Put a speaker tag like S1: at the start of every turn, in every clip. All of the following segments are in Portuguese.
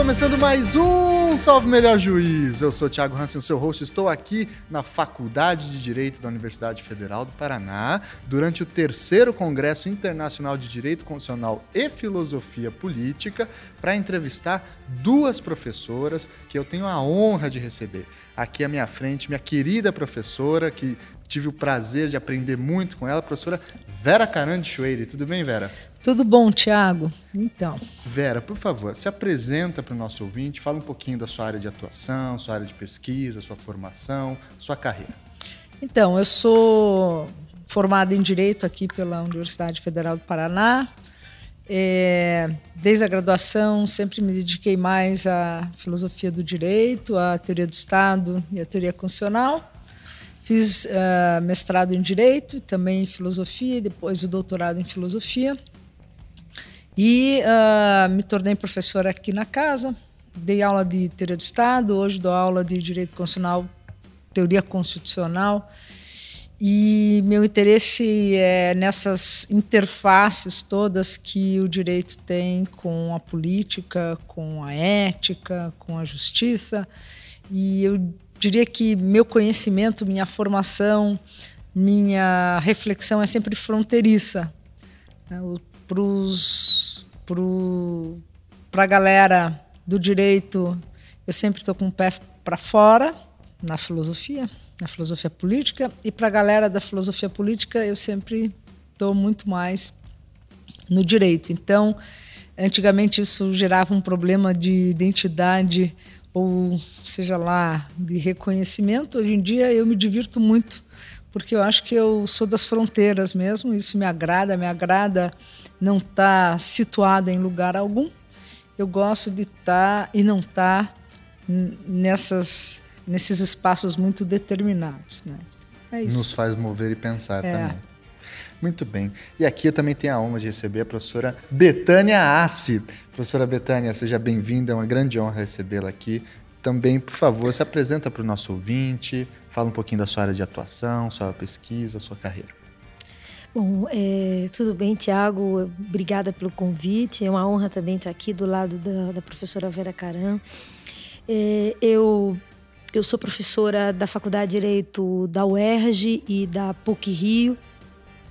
S1: Começando mais um Salve Melhor Juiz. Eu sou Thiago Hansen, o seu host. Estou aqui na Faculdade de Direito da Universidade Federal do Paraná durante o terceiro Congresso Internacional de Direito Constitucional e Filosofia Política para entrevistar duas professoras que eu tenho a honra de receber. Aqui à minha frente, minha querida professora, que tive o prazer de aprender muito com ela, a professora Vera Carandi Schweire. Tudo bem, Vera?
S2: Tudo bom, Tiago? Então.
S1: Vera, por favor, se apresenta para o nosso ouvinte, fala um pouquinho da sua área de atuação, sua área de pesquisa, sua formação, sua carreira.
S2: Então, eu sou formada em Direito aqui pela Universidade Federal do Paraná. É, desde a graduação, sempre me dediquei mais à filosofia do direito, à teoria do Estado e à teoria constitucional. Fiz uh, mestrado em Direito, também em Filosofia, depois o doutorado em Filosofia. E uh, me tornei professora aqui na casa, dei aula de teoria do Estado, hoje dou aula de direito constitucional, teoria constitucional. E meu interesse é nessas interfaces todas que o direito tem com a política, com a ética, com a justiça. E eu diria que meu conhecimento, minha formação, minha reflexão é sempre fronteiriça. Né? Para a galera do direito, eu sempre estou com o pé para fora na filosofia, na filosofia política, e para a galera da filosofia política, eu sempre estou muito mais no direito. Então, antigamente isso gerava um problema de identidade ou seja lá de reconhecimento. Hoje em dia eu me divirto muito porque eu acho que eu sou das fronteiras mesmo. Isso me agrada, me agrada não estar tá situada em lugar algum. Eu gosto de estar tá e não estar tá nessas, nesses espaços muito determinados. Né?
S1: É Nos faz mover e pensar é. também. Muito bem. E aqui eu também tenho a honra de receber a professora Betânia Assi. Professora Betânia, seja bem-vinda, é uma grande honra recebê-la aqui. Também, por favor, se apresenta para o nosso ouvinte, fala um pouquinho da sua área de atuação, sua pesquisa, sua carreira.
S3: Bom, é, tudo bem, Tiago. Obrigada pelo convite. É uma honra também estar aqui do lado da, da professora Vera Caran. É, eu, eu sou professora da Faculdade de Direito da UERJ e da PUC Rio,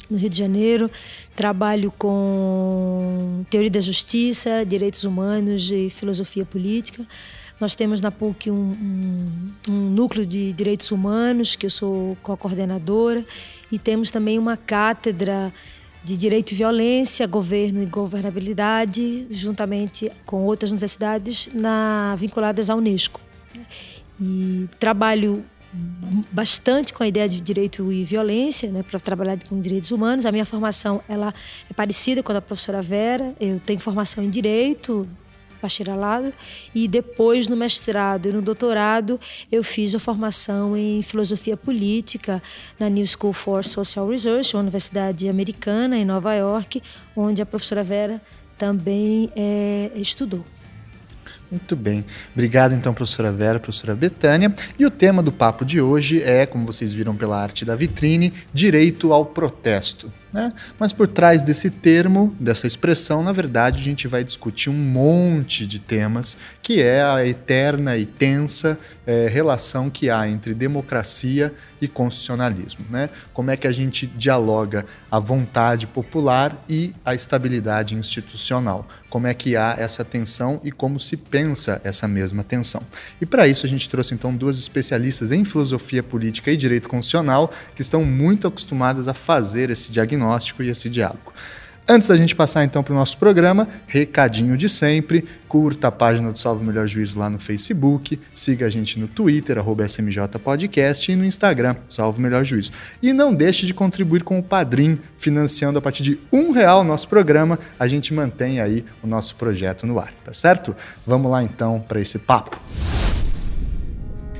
S3: no Rio de Janeiro. Trabalho com teoria da justiça, direitos humanos e filosofia política. Nós temos na PUC um, um, um núcleo de direitos humanos, que eu sou co-coordenadora, e temos também uma cátedra de Direito e Violência, Governo e Governabilidade, juntamente com outras universidades na, vinculadas à Unesco. E trabalho bastante com a ideia de direito e violência, né, para trabalhar com direitos humanos. A minha formação ela é parecida com a da professora Vera. Eu tenho formação em direito, bacharelado e depois no mestrado e no doutorado eu fiz a formação em filosofia política na New School for Social Research, uma universidade americana em Nova York, onde a professora Vera também é, estudou.
S1: Muito bem. Obrigado, então, professora Vera, professora Betânia. E o tema do papo de hoje é, como vocês viram pela arte da vitrine, direito ao protesto. Né? Mas por trás desse termo, dessa expressão, na verdade, a gente vai discutir um monte de temas, que é a eterna e tensa é, relação que há entre democracia e constitucionalismo. Né? Como é que a gente dialoga a vontade popular e a estabilidade institucional? Como é que há essa tensão e como se pensa essa mesma tensão? E para isso a gente trouxe então duas especialistas em filosofia política e direito constitucional que estão muito acostumadas a fazer esse diagnóstico e esse diálogo. Antes da gente passar então para o nosso programa, recadinho de sempre, curta a página do Salve Melhor Juízo lá no Facebook, siga a gente no Twitter, arroba SMJ Podcast e no Instagram, Salve Melhor Juízo. E não deixe de contribuir com o Padrim, financiando a partir de um real o nosso programa, a gente mantém aí o nosso projeto no ar, tá certo? Vamos lá então para esse papo.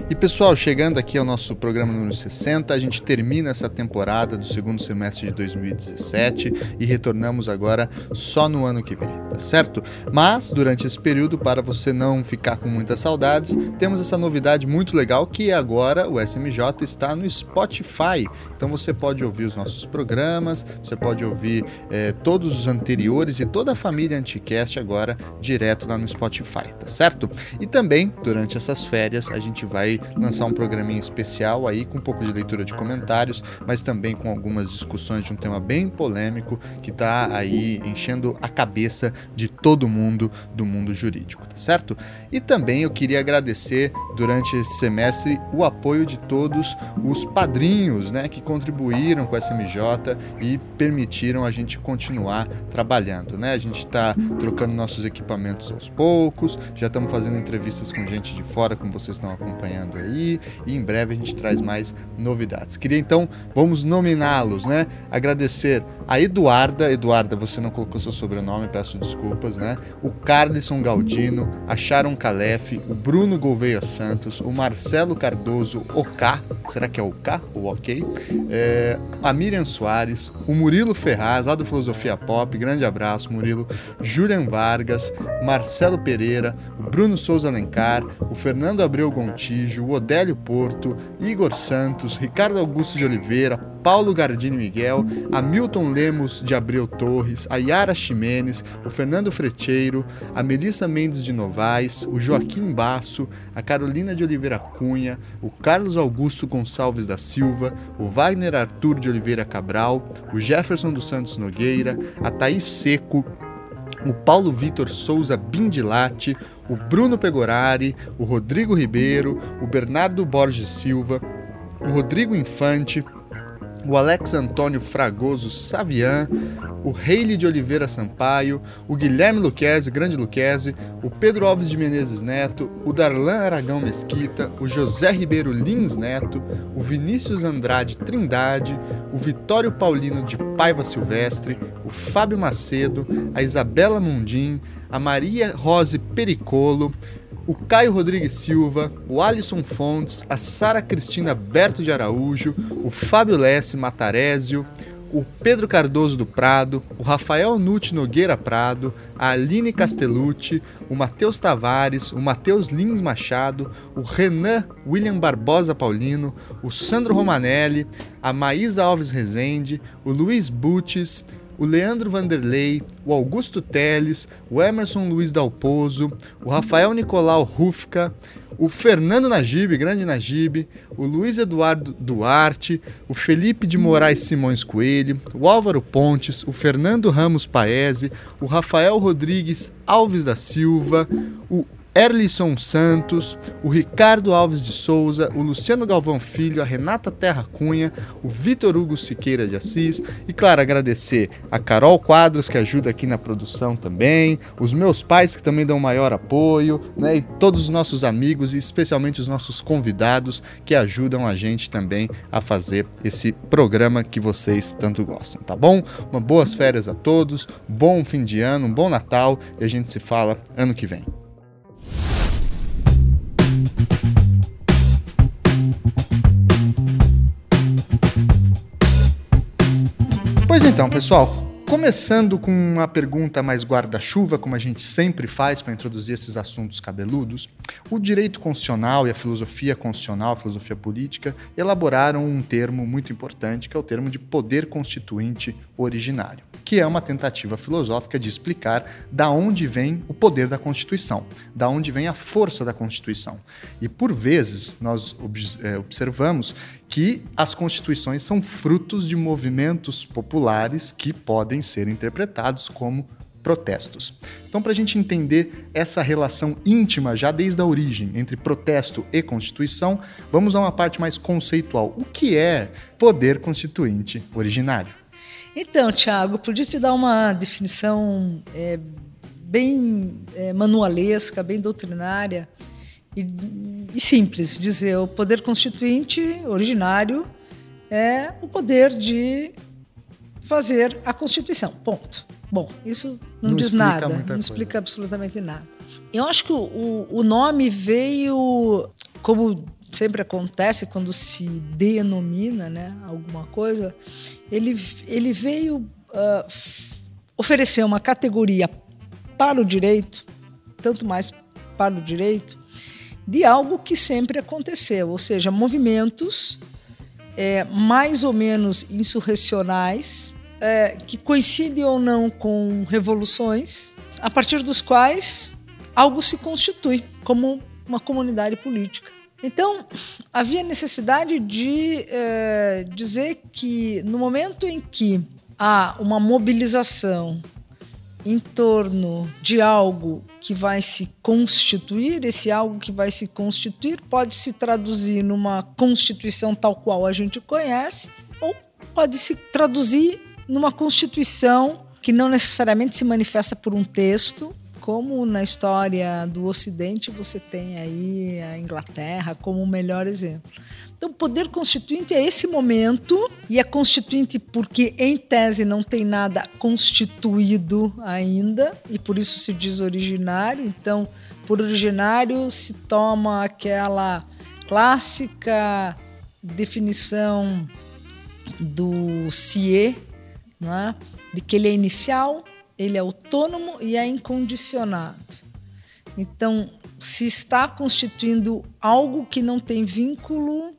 S1: E pessoal, chegando aqui ao nosso programa número 60, a gente termina essa temporada do segundo semestre de 2017 e retornamos agora só no ano que vem, tá certo? Mas durante esse período, para você não ficar com muitas saudades, temos essa novidade muito legal que agora o SMJ está no Spotify. Então você pode ouvir os nossos programas, você pode ouvir é, todos os anteriores e toda a família Anticast agora direto lá no Spotify, tá certo? E também, durante essas férias, a gente vai lançar um programinha especial aí com um pouco de leitura de comentários, mas também com algumas discussões de um tema bem polêmico que está aí enchendo a cabeça de todo mundo do mundo jurídico, tá certo? E também eu queria agradecer durante esse semestre o apoio de todos os padrinhos, né, que contribuíram com a SMJ e permitiram a gente continuar trabalhando, né? A gente está trocando nossos equipamentos aos poucos, já estamos fazendo entrevistas com gente de fora, como vocês estão acompanhando aí, e em breve a gente traz mais novidades. Queria então, vamos nominá-los, né? Agradecer a Eduarda, Eduarda, você não colocou seu sobrenome, peço desculpas, né? O Carlison Galdino, a Sharon Calef, o Bruno Gouveia Santos, o Marcelo Cardoso, OK, será que é OK ou OK? É, a Miriam Soares, o Murilo Ferraz, lá do Filosofia Pop, grande abraço, Murilo, Julian Vargas, Marcelo Pereira, o Bruno Souza Alencar, o Fernando Abreu Gontijo, o Odélio Porto, Igor Santos, Ricardo Augusto de Oliveira, Paulo Gardini Miguel, Hamilton Lemos de Abreu Torres, a Yara Ximenes, o Fernando Frecheiro, a Melissa Mendes de Novaes, o Joaquim Basso, a Carolina de Oliveira Cunha, o Carlos Augusto Gonçalves da Silva, o Wagner Arthur de Oliveira Cabral, o Jefferson dos Santos Nogueira, a Thaís Seco, o Paulo Vitor Souza Bindilate, o Bruno Pegorari, o Rodrigo Ribeiro, o Bernardo Borges Silva, o Rodrigo Infante, o Alex Antônio Fragoso Savian, o Reile de Oliveira Sampaio, o Guilherme Luquezzi, grande Luquezzi, o Pedro Alves de Menezes Neto, o Darlan Aragão Mesquita, o José Ribeiro Lins Neto, o Vinícius Andrade Trindade, o Vitório Paulino de Paiva Silvestre, o Fábio Macedo, a Isabela Mundim, a Maria Rose Pericolo, o Caio Rodrigues Silva, o Alisson Fontes, a Sara Cristina Berto de Araújo, o Fábio Lesse Matarésio, o Pedro Cardoso do Prado, o Rafael Nuti Nogueira Prado, a Aline Castellucci, o Matheus Tavares, o Matheus Lins Machado, o Renan William Barbosa Paulino, o Sandro Romanelli, a Maísa Alves Rezende, o Luiz Butes, o Leandro Vanderlei, o Augusto Teles, o Emerson Luiz Dalpozo, o Rafael Nicolau Rufka, o Fernando Najib, grande Najib, o Luiz Eduardo Duarte, o Felipe de Moraes Simões Coelho, o Álvaro Pontes, o Fernando Ramos Paese, o Rafael Rodrigues Alves da Silva, o Erlisson Santos, o Ricardo Alves de Souza, o Luciano Galvão Filho, a Renata Terra Cunha, o Vitor Hugo Siqueira de Assis e, claro, agradecer a Carol Quadros, que ajuda aqui na produção também, os meus pais, que também dão maior apoio, né, e todos os nossos amigos e especialmente os nossos convidados que ajudam a gente também a fazer esse programa que vocês tanto gostam, tá bom? Uma boas férias a todos, bom fim de ano, um bom Natal e a gente se fala ano que vem. Pois então, pessoal, Começando com uma pergunta mais guarda-chuva, como a gente sempre faz para introduzir esses assuntos cabeludos, o direito constitucional e a filosofia constitucional, a filosofia política, elaboraram um termo muito importante, que é o termo de poder constituinte originário, que é uma tentativa filosófica de explicar da onde vem o poder da Constituição, da onde vem a força da Constituição. E por vezes nós eh, observamos que as constituições são frutos de movimentos populares que podem ser interpretados como protestos. Então, para a gente entender essa relação íntima já desde a origem entre protesto e constituição, vamos a uma parte mais conceitual. O que é poder constituinte originário?
S2: Então, Tiago, podia te dar uma definição é, bem é, manualesca, bem doutrinária e, e simples, dizer o poder constituinte originário é o poder de fazer a Constituição. Ponto. Bom, isso não, não diz nada, não coisa. explica absolutamente nada. Eu acho que o, o nome veio como sempre acontece quando se denomina né, alguma coisa, ele, ele veio uh, oferecer uma categoria para o direito, tanto mais para o direito, de algo que sempre aconteceu, ou seja, movimentos é, mais ou menos insurrecionais, é, que coincidem ou não com revoluções, a partir dos quais algo se constitui como uma comunidade política. Então, havia necessidade de é, dizer que no momento em que há uma mobilização em torno de algo que vai se constituir, esse algo que vai se constituir pode se traduzir numa constituição tal qual a gente conhece, ou pode se traduzir numa constituição que não necessariamente se manifesta por um texto, como na história do Ocidente você tem aí a Inglaterra como o melhor exemplo. Então, poder constituinte é esse momento, e é constituinte porque, em tese, não tem nada constituído ainda, e por isso se diz originário. Então, por originário se toma aquela clássica definição do CIE, né? de que ele é inicial, ele é autônomo e é incondicionado. Então, se está constituindo algo que não tem vínculo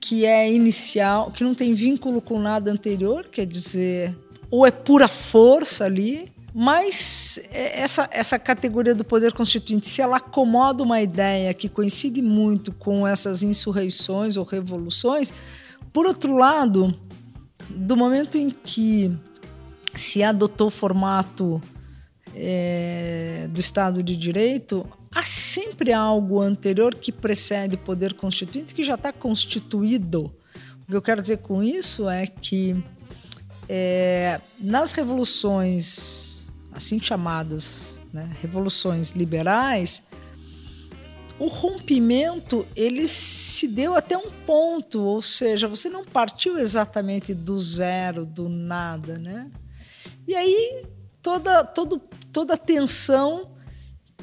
S2: que é inicial, que não tem vínculo com nada anterior, quer dizer, ou é pura força ali, mas essa, essa categoria do poder constituinte, se ela acomoda uma ideia que coincide muito com essas insurreições ou revoluções, por outro lado, do momento em que se adotou o formato é, do Estado de Direito, há sempre algo anterior que precede o poder constituinte que já está constituído. O que eu quero dizer com isso é que é, nas revoluções assim chamadas né, revoluções liberais, o rompimento ele se deu até um ponto, ou seja, você não partiu exatamente do zero, do nada, né? E aí toda, todo, toda a tensão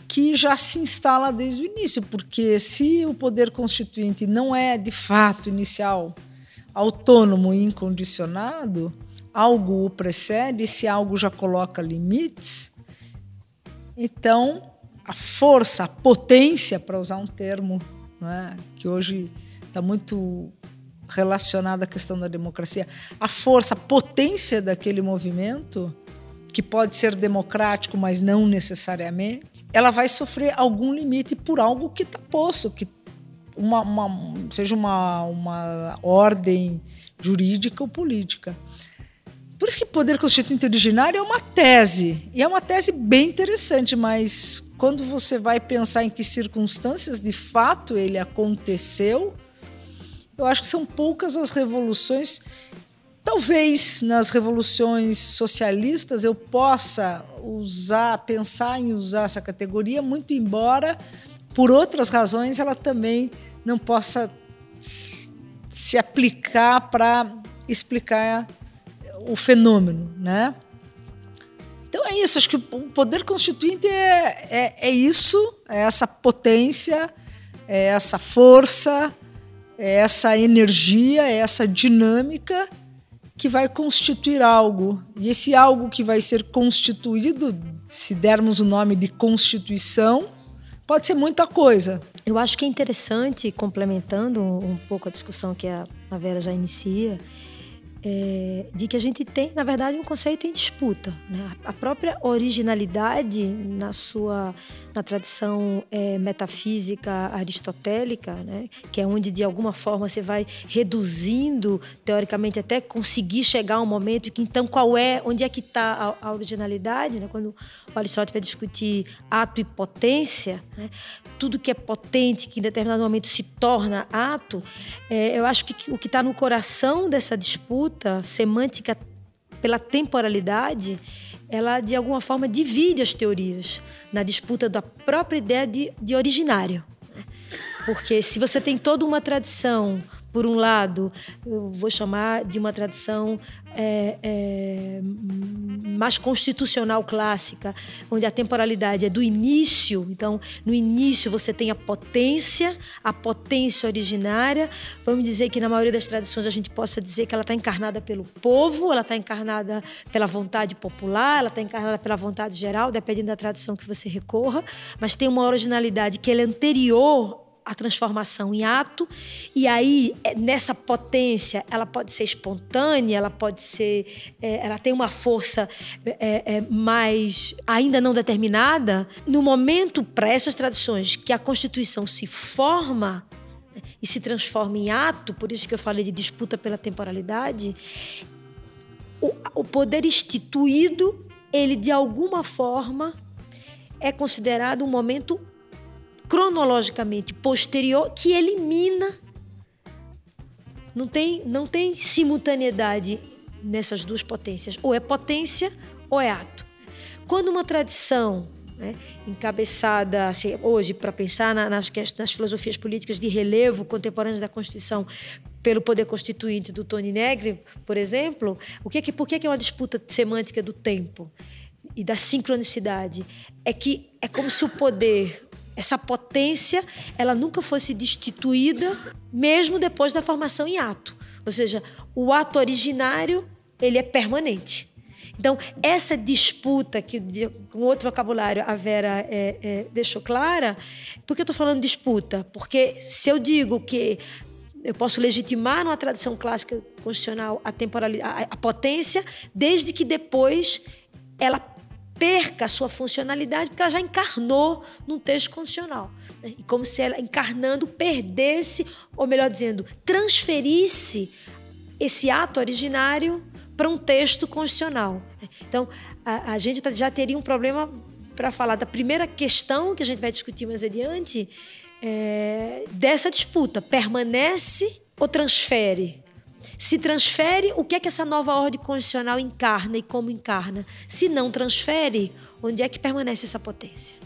S2: que já se instala desde o início, porque se o poder constituinte não é de fato inicial autônomo e incondicionado, algo o precede, se algo já coloca limites, então a força, a potência, para usar um termo né, que hoje está muito relacionado à questão da democracia, a força, a potência daquele movimento que pode ser democrático, mas não necessariamente, ela vai sofrer algum limite por algo que está posto, que uma, uma, seja uma, uma ordem jurídica ou política. Por isso que poder constituinte originário é uma tese, e é uma tese bem interessante, mas quando você vai pensar em que circunstâncias de fato ele aconteceu, eu acho que são poucas as revoluções Talvez nas revoluções socialistas eu possa usar, pensar em usar essa categoria, muito embora por outras razões ela também não possa se aplicar para explicar o fenômeno, né? Então é isso, acho que o poder constituinte é, é, é isso, é essa potência, é essa força, é essa energia, é essa dinâmica que vai constituir algo. E esse algo que vai ser constituído, se dermos o nome de Constituição, pode ser muita coisa.
S3: Eu acho que é interessante, complementando um pouco a discussão que a Vera já inicia, é, de que a gente tem, na verdade, um conceito em disputa. Né? A própria originalidade na sua na tradição é, metafísica aristotélica, né? que é onde de alguma forma você vai reduzindo teoricamente até conseguir chegar a um momento que então qual é, onde é que está a, a, originalidade, né? quando Aristóteles vai discutir ato e potência, né? tudo que é potente que em determinado momento se torna ato, é, eu acho que o que está no coração dessa disputa semântica pela temporalidade ela de alguma forma divide as teorias na disputa da própria ideia de, de originário. Porque se você tem toda uma tradição por um lado, eu vou chamar de uma tradição é, é, mais constitucional clássica, onde a temporalidade é do início. Então, no início você tem a potência, a potência originária. Vamos dizer que na maioria das tradições a gente possa dizer que ela está encarnada pelo povo, ela está encarnada pela vontade popular, ela está encarnada pela vontade geral, dependendo da tradição que você recorra, mas tem uma originalidade que é anterior a transformação em ato, e aí é, nessa potência ela pode ser espontânea, ela pode ser, é, ela tem uma força é, é, mais ainda não determinada. No momento para essas tradições que a Constituição se forma né, e se transforma em ato, por isso que eu falei de disputa pela temporalidade, o, o poder instituído ele de alguma forma é considerado um momento cronologicamente posterior que elimina. Não tem, não tem simultaneidade nessas duas potências. Ou é potência ou é ato. Quando uma tradição né, encabeçada assim, hoje para pensar na, nas, nas filosofias políticas de relevo contemporâneas da Constituição pelo poder constituinte do Tony Negri, por exemplo, o que é que, por que é uma disputa semântica do tempo e da sincronicidade? É que é como se o poder essa potência ela nunca fosse destituída, mesmo depois da formação em ato. Ou seja, o ato originário ele é permanente. Então, essa disputa, que com outro vocabulário a Vera é, é, deixou clara, por que eu estou falando disputa? Porque se eu digo que eu posso legitimar numa tradição clássica constitucional a, temporalidade, a, a potência, desde que depois ela perca a sua funcionalidade, porque ela já encarnou num texto constitucional. Né? E como se ela, encarnando, perdesse, ou melhor dizendo, transferisse esse ato originário para um texto constitucional. Né? Então, a, a gente tá, já teria um problema para falar da primeira questão que a gente vai discutir mais adiante, é, dessa disputa: permanece ou transfere? Se transfere, o que é que essa nova ordem constitucional encarna e como encarna? Se não transfere, onde é que permanece essa potência?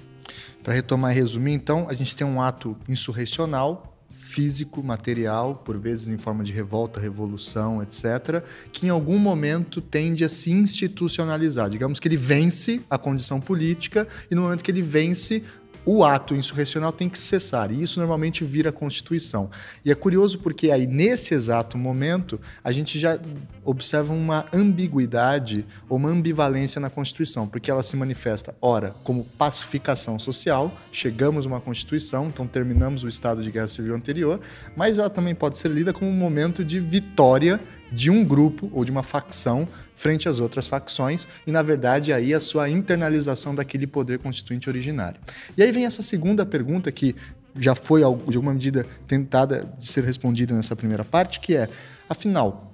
S1: Para retomar e resumir, então, a gente tem um ato insurrecional, físico, material, por vezes em forma de revolta, revolução, etc., que em algum momento tende a se institucionalizar. Digamos que ele vence a condição política e no momento que ele vence, o ato insurrecional tem que cessar. E isso normalmente vira Constituição. E é curioso porque aí, nesse exato momento, a gente já observa uma ambiguidade ou uma ambivalência na Constituição, porque ela se manifesta, ora, como pacificação social, chegamos a uma Constituição, então terminamos o estado de guerra civil anterior, mas ela também pode ser lida como um momento de vitória de um grupo ou de uma facção frente às outras facções e, na verdade, aí a sua internalização daquele poder constituinte originário. E aí vem essa segunda pergunta que já foi, de alguma medida, tentada de ser respondida nessa primeira parte, que é, afinal,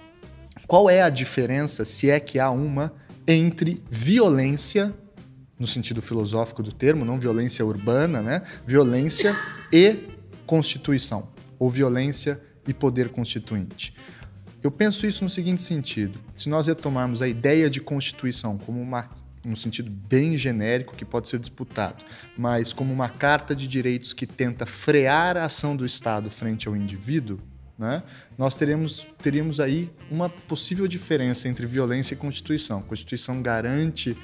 S1: qual é a diferença, se é que há uma, entre violência, no sentido filosófico do termo, não violência urbana, né? Violência e constituição, ou violência e poder constituinte. Eu penso isso no seguinte sentido: se nós retomarmos a ideia de Constituição como uma um sentido bem genérico que pode ser disputado, mas como uma carta de direitos que tenta frear a ação do Estado frente ao indivíduo, né, nós teremos, teríamos aí uma possível diferença entre violência e Constituição. Constituição garante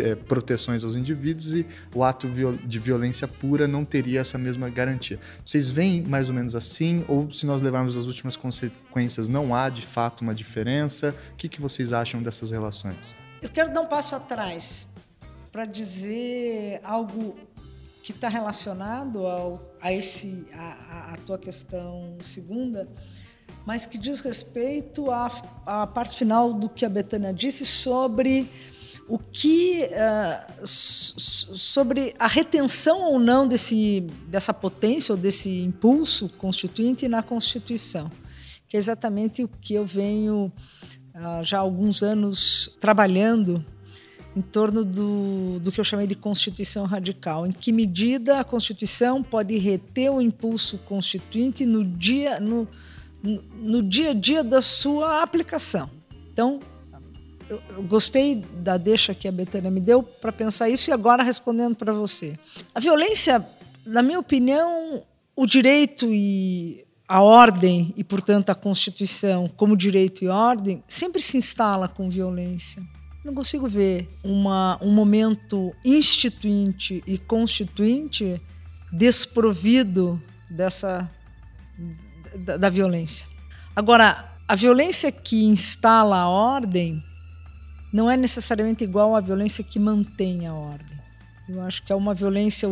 S1: é, proteções aos indivíduos e o ato de violência pura não teria essa mesma garantia. Vocês veem mais ou menos assim? Ou se nós levarmos as últimas consequências, não há de fato uma diferença? O que, que vocês acham dessas relações?
S2: Eu quero dar um passo atrás para dizer algo que está relacionado ao, a, esse, a, a, tua questão segunda, mas que diz respeito à, à parte final do que a Betânia disse sobre o que uh, sobre a retenção ou não desse, dessa potência ou desse impulso constituinte na Constituição, que é exatamente o que eu venho uh, já há alguns anos trabalhando em torno do, do que eu chamei de Constituição radical. Em que medida a Constituição pode reter o impulso constituinte no dia, no, no dia a dia da sua aplicação? Então, eu, eu gostei da deixa que a Betânia me deu para pensar isso e agora respondendo para você. A violência, na minha opinião, o direito e a ordem e, portanto, a Constituição como direito e ordem sempre se instala com violência. Não consigo ver uma, um momento instituinte e constituinte desprovido dessa da, da violência. Agora, a violência que instala a ordem não é necessariamente igual à violência que mantém a ordem. Eu acho que é uma violência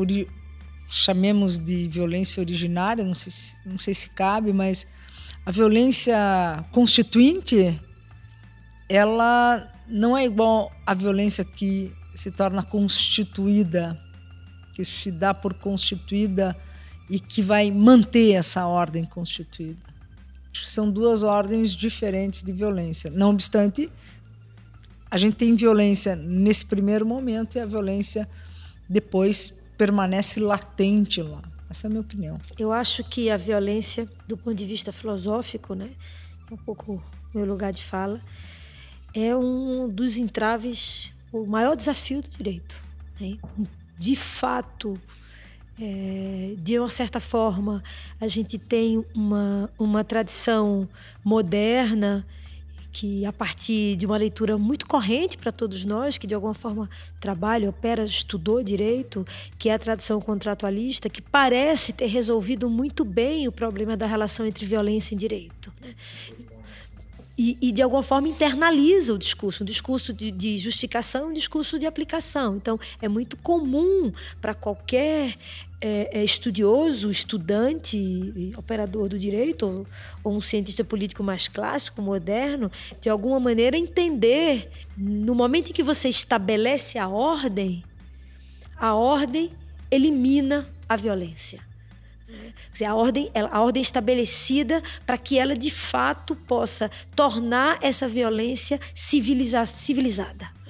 S2: chamemos de violência originária, não sei, se, não sei se cabe, mas a violência constituinte, ela não é igual à violência que se torna constituída, que se dá por constituída e que vai manter essa ordem constituída. São duas ordens diferentes de violência. Não obstante, a gente tem violência nesse primeiro momento e a violência depois permanece latente lá. Essa é a minha opinião.
S3: Eu acho que a violência, do ponto de vista filosófico, né, é um pouco meu lugar de fala, é um dos entraves, o maior desafio do direito. Né? De fato, é, de uma certa forma, a gente tem uma, uma tradição moderna que a partir de uma leitura muito corrente para todos nós, que de alguma forma trabalha, opera, estudou direito, que é a tradição contratualista, que parece ter resolvido muito bem o problema da relação entre violência e direito. Né? E, e, de alguma forma internaliza o discurso, um discurso de, de justificação, um discurso de aplicação. Então, é muito comum para qualquer é, é estudioso, estudante, operador do direito, ou, ou, um cientista político mais clássico, moderno, de alguma maneira entender, no momento em que você estabelece a ordem, a ordem elimina a violência. Dizer, a ordem, a ordem estabelecida para que ela de fato possa tornar essa violência civiliza, civilizada.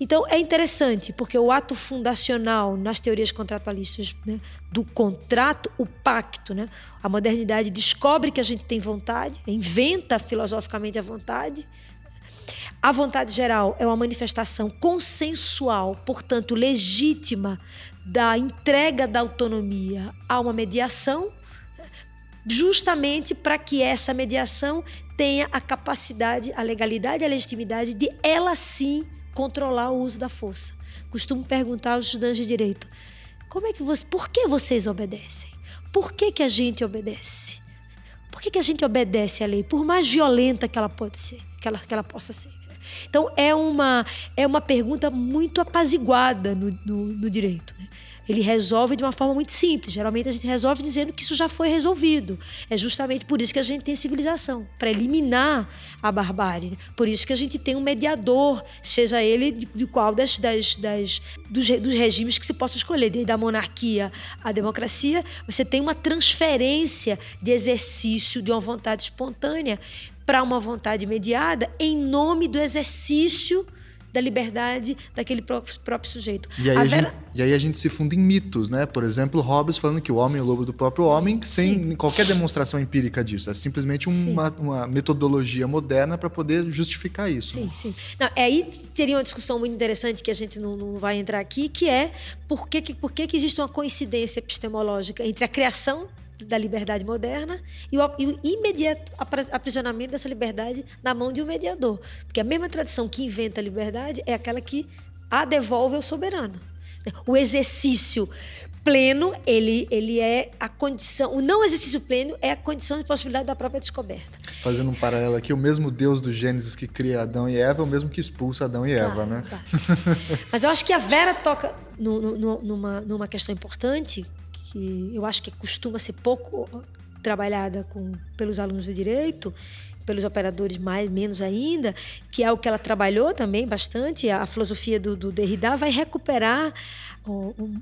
S3: Então é interessante, porque o ato fundacional nas teorias contratualistas né, do contrato, o pacto, né, a modernidade descobre que a gente tem vontade, inventa filosoficamente a vontade. A vontade geral é uma manifestação consensual, portanto legítima, da entrega da autonomia a uma mediação, justamente para que essa mediação tenha a capacidade, a legalidade e a legitimidade de ela sim controlar o uso da força. Costumo perguntar aos estudantes de direito: como é que você, por que vocês obedecem? Por que, que a gente obedece? Por que, que a gente obedece à lei, por mais violenta que ela pode ser, que ela, que ela possa ser? Né? Então é uma é uma pergunta muito apaziguada no, no, no direito. Né? ele resolve de uma forma muito simples. Geralmente a gente resolve dizendo que isso já foi resolvido. É justamente por isso que a gente tem civilização para eliminar a barbárie. Por isso que a gente tem um mediador, seja ele de, de qual das, das, das dos, dos, regimes que se possa escolher, desde a monarquia à democracia, você tem uma transferência de exercício de uma vontade espontânea para uma vontade mediada em nome do exercício da liberdade daquele próprio, próprio sujeito.
S1: E aí, a Vera... gente, e aí, a gente, se funda em mitos, né? Por exemplo, Hobbes falando que o homem é o lobo do próprio homem, sem Sim. qualquer demonstração empírica disso. É simplesmente uma, uma metodologia moderna para poder justificar isso.
S3: Sim, sim. Não, aí teria uma discussão muito interessante que a gente não, não vai entrar aqui, que é por que, por que, que existe uma coincidência epistemológica entre a criação da liberdade moderna e o, e o, imediato aprisionamento dessa liberdade na mão de um mediador. Porque a mesma tradição que inventa a liberdade é aquela que a devolve ao soberano. O exercício pleno, ele, ele é a condição. O não exercício pleno é a condição de possibilidade da própria descoberta.
S1: Fazendo um paralelo aqui, o mesmo Deus do Gênesis que cria Adão e Eva é o mesmo que expulsa Adão e Eva, né?
S3: Mas eu acho que a Vera toca no, no, numa, numa questão importante, que eu acho que costuma ser pouco trabalhada com, pelos alunos de direito, pelos operadores mais menos ainda, que é o que ela trabalhou também bastante, a filosofia do, do Derrida vai recuperar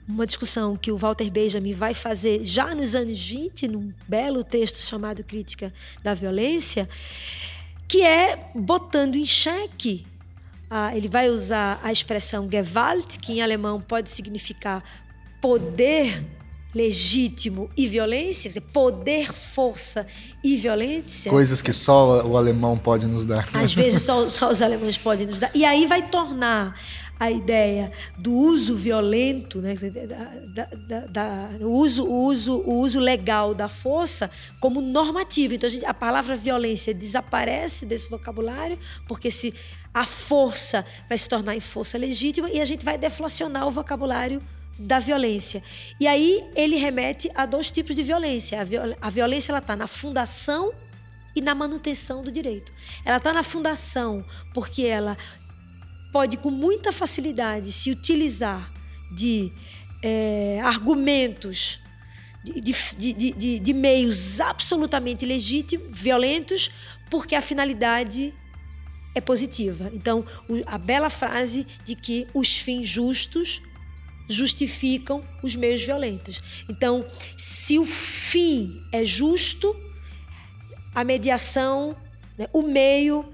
S3: uma discussão que o Walter Benjamin vai fazer já nos anos 20, num belo texto chamado Crítica da Violência, que é botando em xeque ele vai usar a expressão Gewalt, que em alemão pode significar poder legítimo e violência, poder, força e violência.
S1: Coisas que só o alemão pode nos dar.
S3: Às vezes só, só os alemães podem nos dar. E aí vai tornar a ideia do uso violento, né, da, da, da, o, uso, o, uso, o uso legal da força como normativo. Então a, gente, a palavra violência desaparece desse vocabulário, porque se a força vai se tornar em força legítima e a gente vai deflacionar o vocabulário da violência. E aí ele remete a dois tipos de violência. A, viol a violência ela está na fundação e na manutenção do direito. Ela está na fundação porque ela pode com muita facilidade se utilizar de é, argumentos de, de, de, de, meios absolutamente legítimos, violentos, porque a finalidade é positiva. Então, a bela frase de que os fins justos justificam os meios violentos. Então, se o fim é justo, a mediação, né, o meio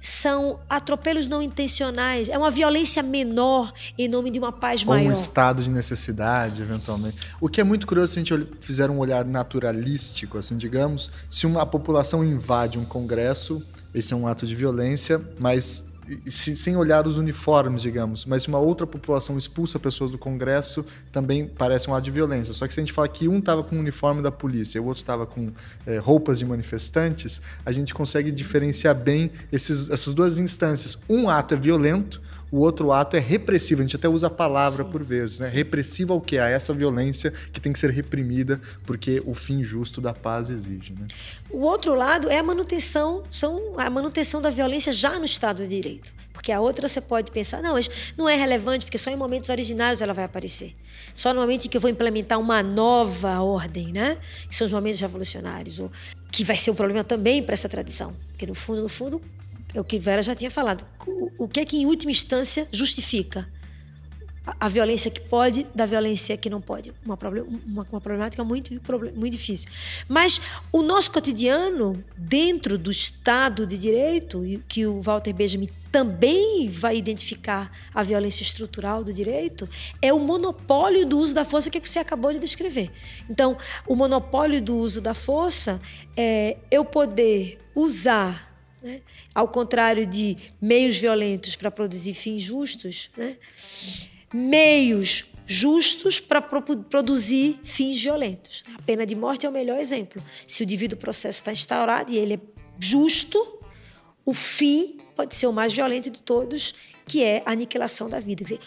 S3: são atropelos não intencionais, é uma violência menor em nome de uma paz maior.
S1: Ou um estado de necessidade, eventualmente. O que é muito curioso se a gente fizer um olhar naturalístico, assim, digamos, se uma população invade um congresso, esse é um ato de violência, mas sem olhar os uniformes, digamos, mas se uma outra população expulsa pessoas do Congresso, também parece um ato de violência. Só que se a gente fala que um estava com o uniforme da polícia e o outro estava com é, roupas de manifestantes, a gente consegue diferenciar bem esses, essas duas instâncias. Um ato é violento, o outro ato é repressivo. A gente até usa a palavra Sim. por vezes, né? Repressivo ao que? A essa violência que tem que ser reprimida porque o fim justo da paz exige. Né?
S3: O outro lado é a manutenção, são a manutenção da violência já no Estado de Direito. Porque a outra você pode pensar, não, mas não é relevante, porque só em momentos originários ela vai aparecer. Só no momento em que eu vou implementar uma nova ordem, né? Que são os momentos revolucionários. Ou que vai ser um problema também para essa tradição. Porque no fundo, no fundo, é o que Vera já tinha falado. O que é que, em última instância, justifica a violência que pode da violência que não pode? Uma, uma, uma problemática muito, muito difícil. Mas o nosso cotidiano, dentro do Estado de Direito, que o Walter Benjamin também vai identificar a violência estrutural do direito, é o monopólio do uso da força que você acabou de descrever. Então, o monopólio do uso da força é eu poder usar né? Ao contrário de meios violentos para produzir fins justos, né? meios justos para pro produzir fins violentos. A pena de morte é o melhor exemplo. Se o devido processo está instaurado e ele é justo, o fim pode ser o mais violento de todos, que é a aniquilação da vida. Quer dizer,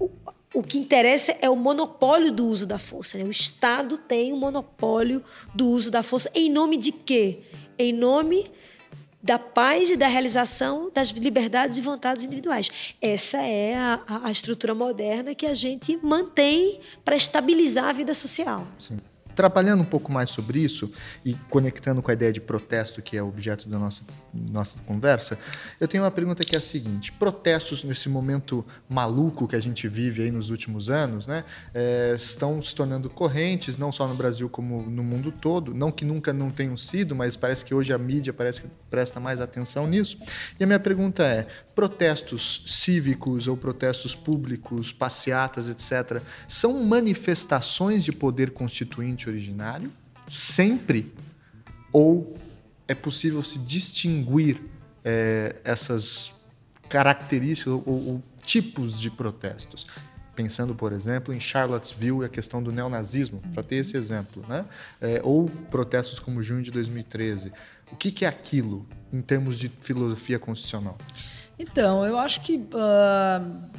S3: o, o que interessa é o monopólio do uso da força. Né? O Estado tem o monopólio do uso da força. Em nome de quê? Em nome da paz e da realização das liberdades e vontades individuais. Essa é a, a estrutura moderna que a gente mantém para estabilizar a vida social.
S1: Sim. Trabalhando um pouco mais sobre isso e conectando com a ideia de protesto, que é o objeto da nossa, nossa conversa, eu tenho uma pergunta que é a seguinte: protestos nesse momento maluco que a gente vive aí nos últimos anos, né, é, estão se tornando correntes, não só no Brasil como no mundo todo. Não que nunca não tenham sido, mas parece que hoje a mídia parece que presta mais atenção nisso. E a minha pergunta é: protestos cívicos ou protestos públicos, passeatas, etc., são manifestações de poder constituinte? Originário? Sempre? Ou é possível se distinguir é, essas características ou, ou, tipos de protestos? Pensando, por exemplo, em Charlottesville e a questão do neonazismo, para ter esse exemplo, né? É, ou protestos como junho de 2013. O que, que, é aquilo em termos de filosofia constitucional?
S2: Então, eu acho que uh,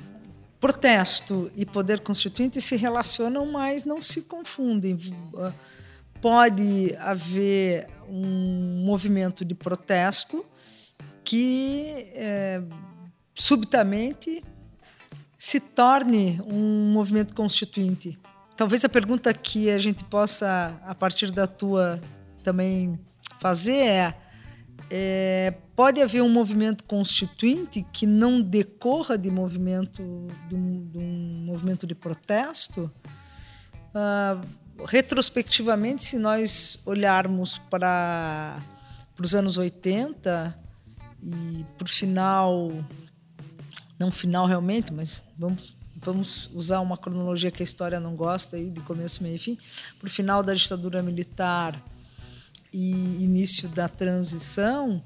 S2: protesto e poder constituinte se relacionam, mas não se confundem. Pode haver um movimento de protesto que é, subitamente se torne um movimento constituinte. Talvez a pergunta que a gente possa, a partir da tua, também fazer é é, pode haver um movimento constituinte que não decorra de movimento de um, de um movimento de protesto. Uh, retrospectivamente, se nós olharmos para os anos 80 e para o final, não final realmente, mas vamos vamos usar uma cronologia que a história não gosta, aí, de começo, meio e fim, para o final da ditadura militar e início da transição,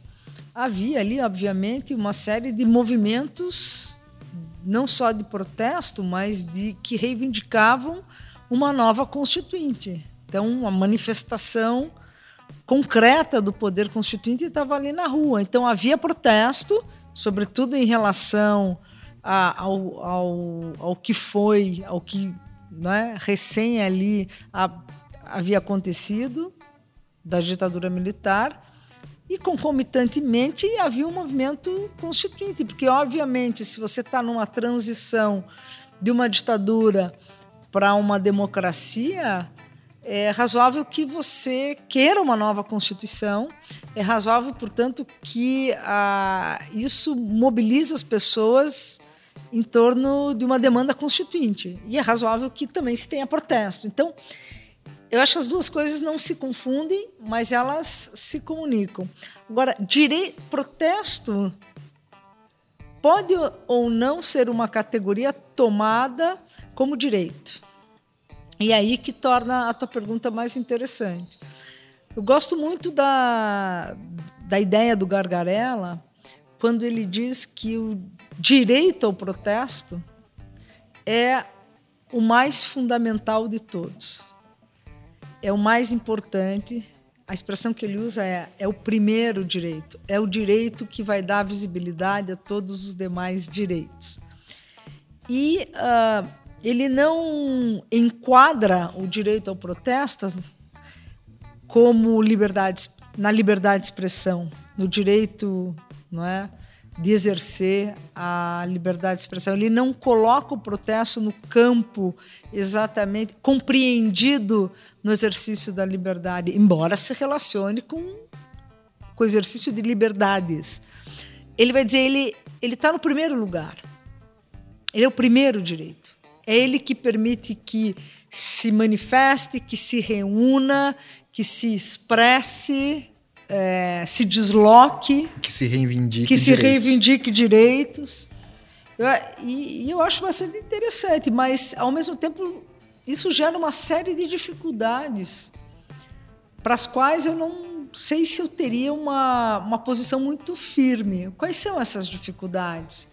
S2: havia ali, obviamente, uma série de movimentos, não só de protesto, mas de que reivindicavam uma nova constituinte. Então, uma manifestação concreta do poder constituinte estava ali na rua. Então, havia protesto, sobretudo em relação a, ao, ao, ao que foi, ao que né, recém ali a, havia acontecido da ditadura militar e concomitantemente havia um movimento constituinte, porque obviamente se você está numa transição de uma ditadura para uma democracia, é razoável que você queira uma nova Constituição, é razoável, portanto, que ah, isso mobilize as pessoas em torno de uma demanda constituinte. E é razoável que também se tenha protesto. Então, eu acho que as duas coisas não se confundem, mas elas se comunicam. Agora, direito, protesto pode ou não ser uma categoria tomada como direito. E aí que torna a tua pergunta mais interessante. Eu gosto muito da, da ideia do Gargarella quando ele diz que o direito ao protesto é o mais fundamental de todos. É o mais importante. A expressão que ele usa é, é o primeiro direito. É o direito que vai dar visibilidade a todos os demais direitos. E uh, ele não enquadra o direito ao protesto como liberdade, na liberdade de expressão, no direito não é, de exercer a liberdade de expressão. Ele não coloca o protesto no campo exatamente compreendido no exercício da liberdade, embora se relacione com, com o exercício de liberdades. Ele vai dizer ele ele está no primeiro lugar. Ele é o primeiro direito. É ele que permite que se manifeste, que se reúna, que se expresse, é, se desloque,
S1: que se reivindique,
S2: que se reivindique direitos. Eu, e, e eu acho bastante interessante, mas ao mesmo tempo isso gera uma série de dificuldades para as quais eu não sei se eu teria uma, uma posição muito firme. Quais são essas dificuldades?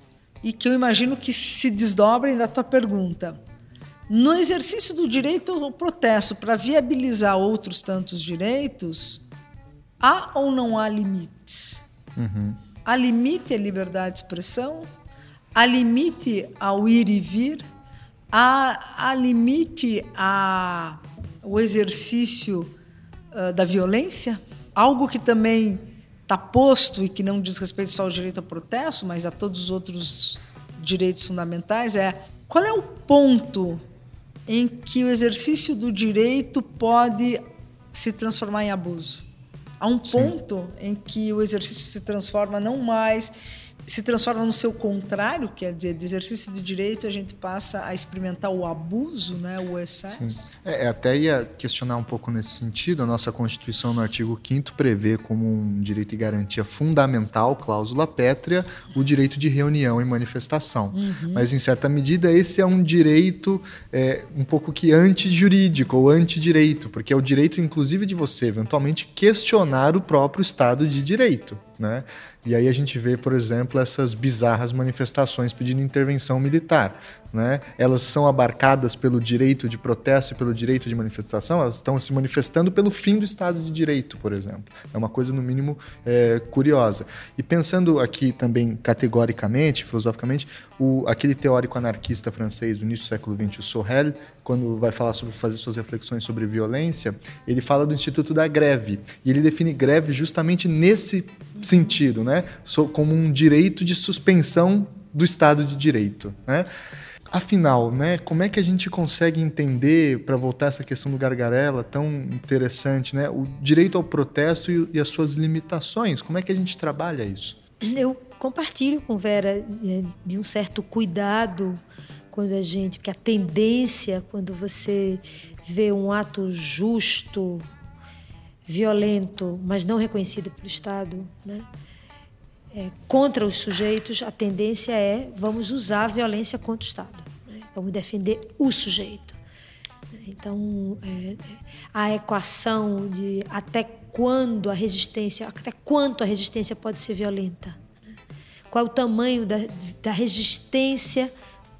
S2: e que eu imagino que se desdobrem da tua pergunta. No exercício do direito ao protesto para viabilizar outros tantos direitos, há ou não há limites? Uhum. Há limite à liberdade de expressão? Há limite ao ir e vir? Há, há limite ao exercício uh, da violência? Algo que também está posto e que não diz respeito só ao direito ao protesto, mas a todos os outros direitos fundamentais, é qual é o ponto em que o exercício do direito pode se transformar em abuso? Há um ponto Sim. em que o exercício se transforma não mais se transforma no seu contrário, quer dizer, de exercício de direito a gente passa a experimentar o abuso, né, o excesso.
S1: É, até ia questionar um pouco nesse sentido. A nossa Constituição, no artigo 5 prevê como um direito e garantia fundamental, cláusula pétrea, o direito de reunião e manifestação. Uhum. Mas, em certa medida, esse é um direito é, um pouco que antijurídico ou antidireito, porque é o direito, inclusive, de você, eventualmente, questionar o próprio Estado de Direito. Né? E aí a gente vê, por exemplo, essas bizarras manifestações pedindo intervenção militar né, elas são abarcadas pelo direito de protesto e pelo direito de manifestação, elas estão se manifestando pelo fim do Estado de Direito, por exemplo. É uma coisa, no mínimo, é, curiosa. E pensando aqui também categoricamente, filosoficamente, o, aquele teórico anarquista francês do início do século XX, o Sorel, quando vai falar sobre fazer suas reflexões sobre violência, ele fala do Instituto da Greve. E ele define greve justamente nesse sentido, né? como um direito de suspensão do Estado de Direito. Né? Afinal, né, como é que a gente consegue entender, para voltar essa questão do gargarela tão interessante, né, o direito ao protesto e, e as suas limitações? Como é que a gente trabalha isso?
S3: Eu compartilho com Vera é, de um certo cuidado quando a gente, porque a tendência quando você vê um ato justo, violento, mas não reconhecido pelo Estado, né? É, contra os sujeitos, a tendência é vamos usar a violência contra o Estado. Vamos defender o sujeito. Então, é, a equação de até quando a resistência, até quanto a resistência pode ser violenta. Né? Qual é o tamanho da, da resistência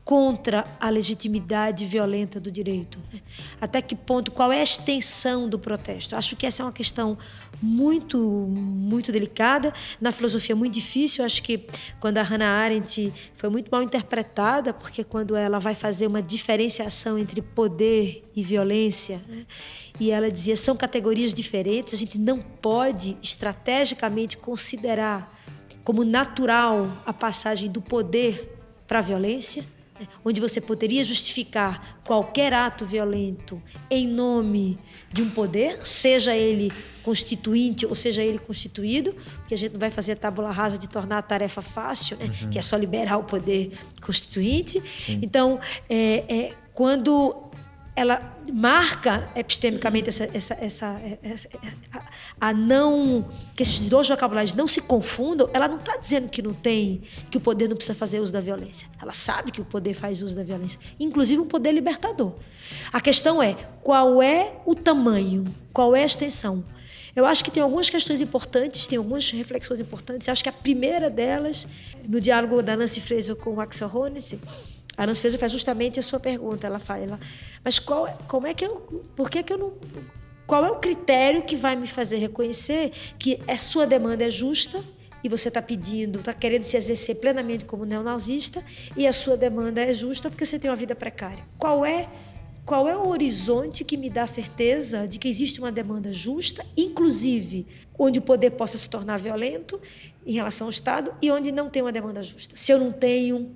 S3: contra a legitimidade violenta do direito? Até que ponto, qual é a extensão do protesto? Acho que essa é uma questão muito, muito delicada, na filosofia muito difícil. Acho que quando a Hannah Arendt foi muito mal interpretada, porque quando ela vai fazer uma diferenciação entre poder e violência, né? e ela dizia são categorias diferentes, a gente não pode estrategicamente considerar como natural a passagem do poder para a violência onde você poderia justificar qualquer ato violento em nome de um poder, seja ele constituinte ou seja ele constituído, porque a gente não vai fazer a tábula rasa de tornar a tarefa fácil, né? uhum. que é só liberar o poder constituinte. Sim. Então, é, é, quando ela marca epistemicamente essa, essa, essa, essa a, a, não que esses dois vocabulários não se confundam. Ela não está dizendo que não tem que o poder não precisa fazer uso da violência. Ela sabe que o poder faz uso da violência, inclusive um poder libertador. A questão é qual é o tamanho, qual é a extensão. Eu acho que tem algumas questões importantes, tem algumas reflexões importantes. Eu acho que a primeira delas, no diálogo da Nancy Fraser com o Axel Honneth, a Nancy Fraser faz justamente a sua pergunta. Ela fala, mas qual, como é que eu, por que, que eu não, qual é o critério que vai me fazer reconhecer que a sua demanda é justa e você está pedindo, está querendo se exercer plenamente como neonazista e a sua demanda é justa porque você tem uma vida precária. Qual é qual é o horizonte que me dá certeza de que existe uma demanda justa, inclusive onde o poder possa se tornar violento em relação ao Estado e onde não tem uma demanda justa? Se eu não tenho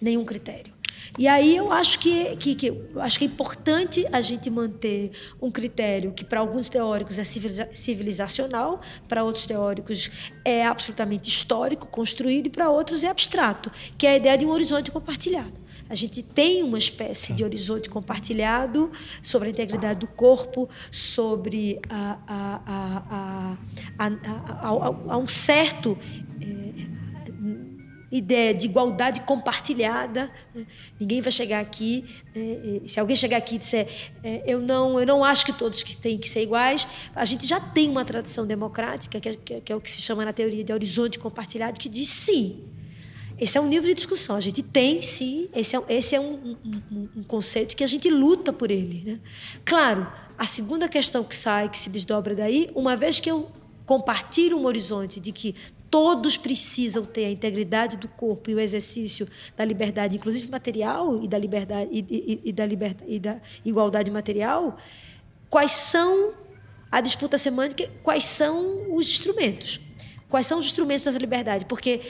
S3: nenhum critério. E aí eu acho que, que, que, acho que é importante a gente manter um critério que para alguns teóricos é civilizacional, para outros teóricos é absolutamente histórico, construído, e para outros é abstrato, que é a ideia de um horizonte compartilhado. A gente tem uma espécie de horizonte compartilhado sobre a integridade do corpo, sobre a, a, a, a um certo é, ideia de igualdade compartilhada. Né? Ninguém vai chegar aqui, né? se alguém chegar aqui e disser é, eu não, eu não acho que todos que têm que ser iguais, a gente já tem uma tradição democrática que é, que é o que se chama na teoria de horizonte compartilhado que diz sim. Esse é um nível de discussão. A gente tem, sim, esse é, esse é um, um, um conceito que a gente luta por ele. Né? Claro, a segunda questão que sai, que se desdobra daí, uma vez que eu compartilho um horizonte de que todos precisam ter a integridade do corpo e o exercício da liberdade, inclusive material e da liberdade e, e, e da liberdade e da igualdade material, quais são a disputa semântica, quais são os instrumentos? Quais são os instrumentos dessa liberdade? Porque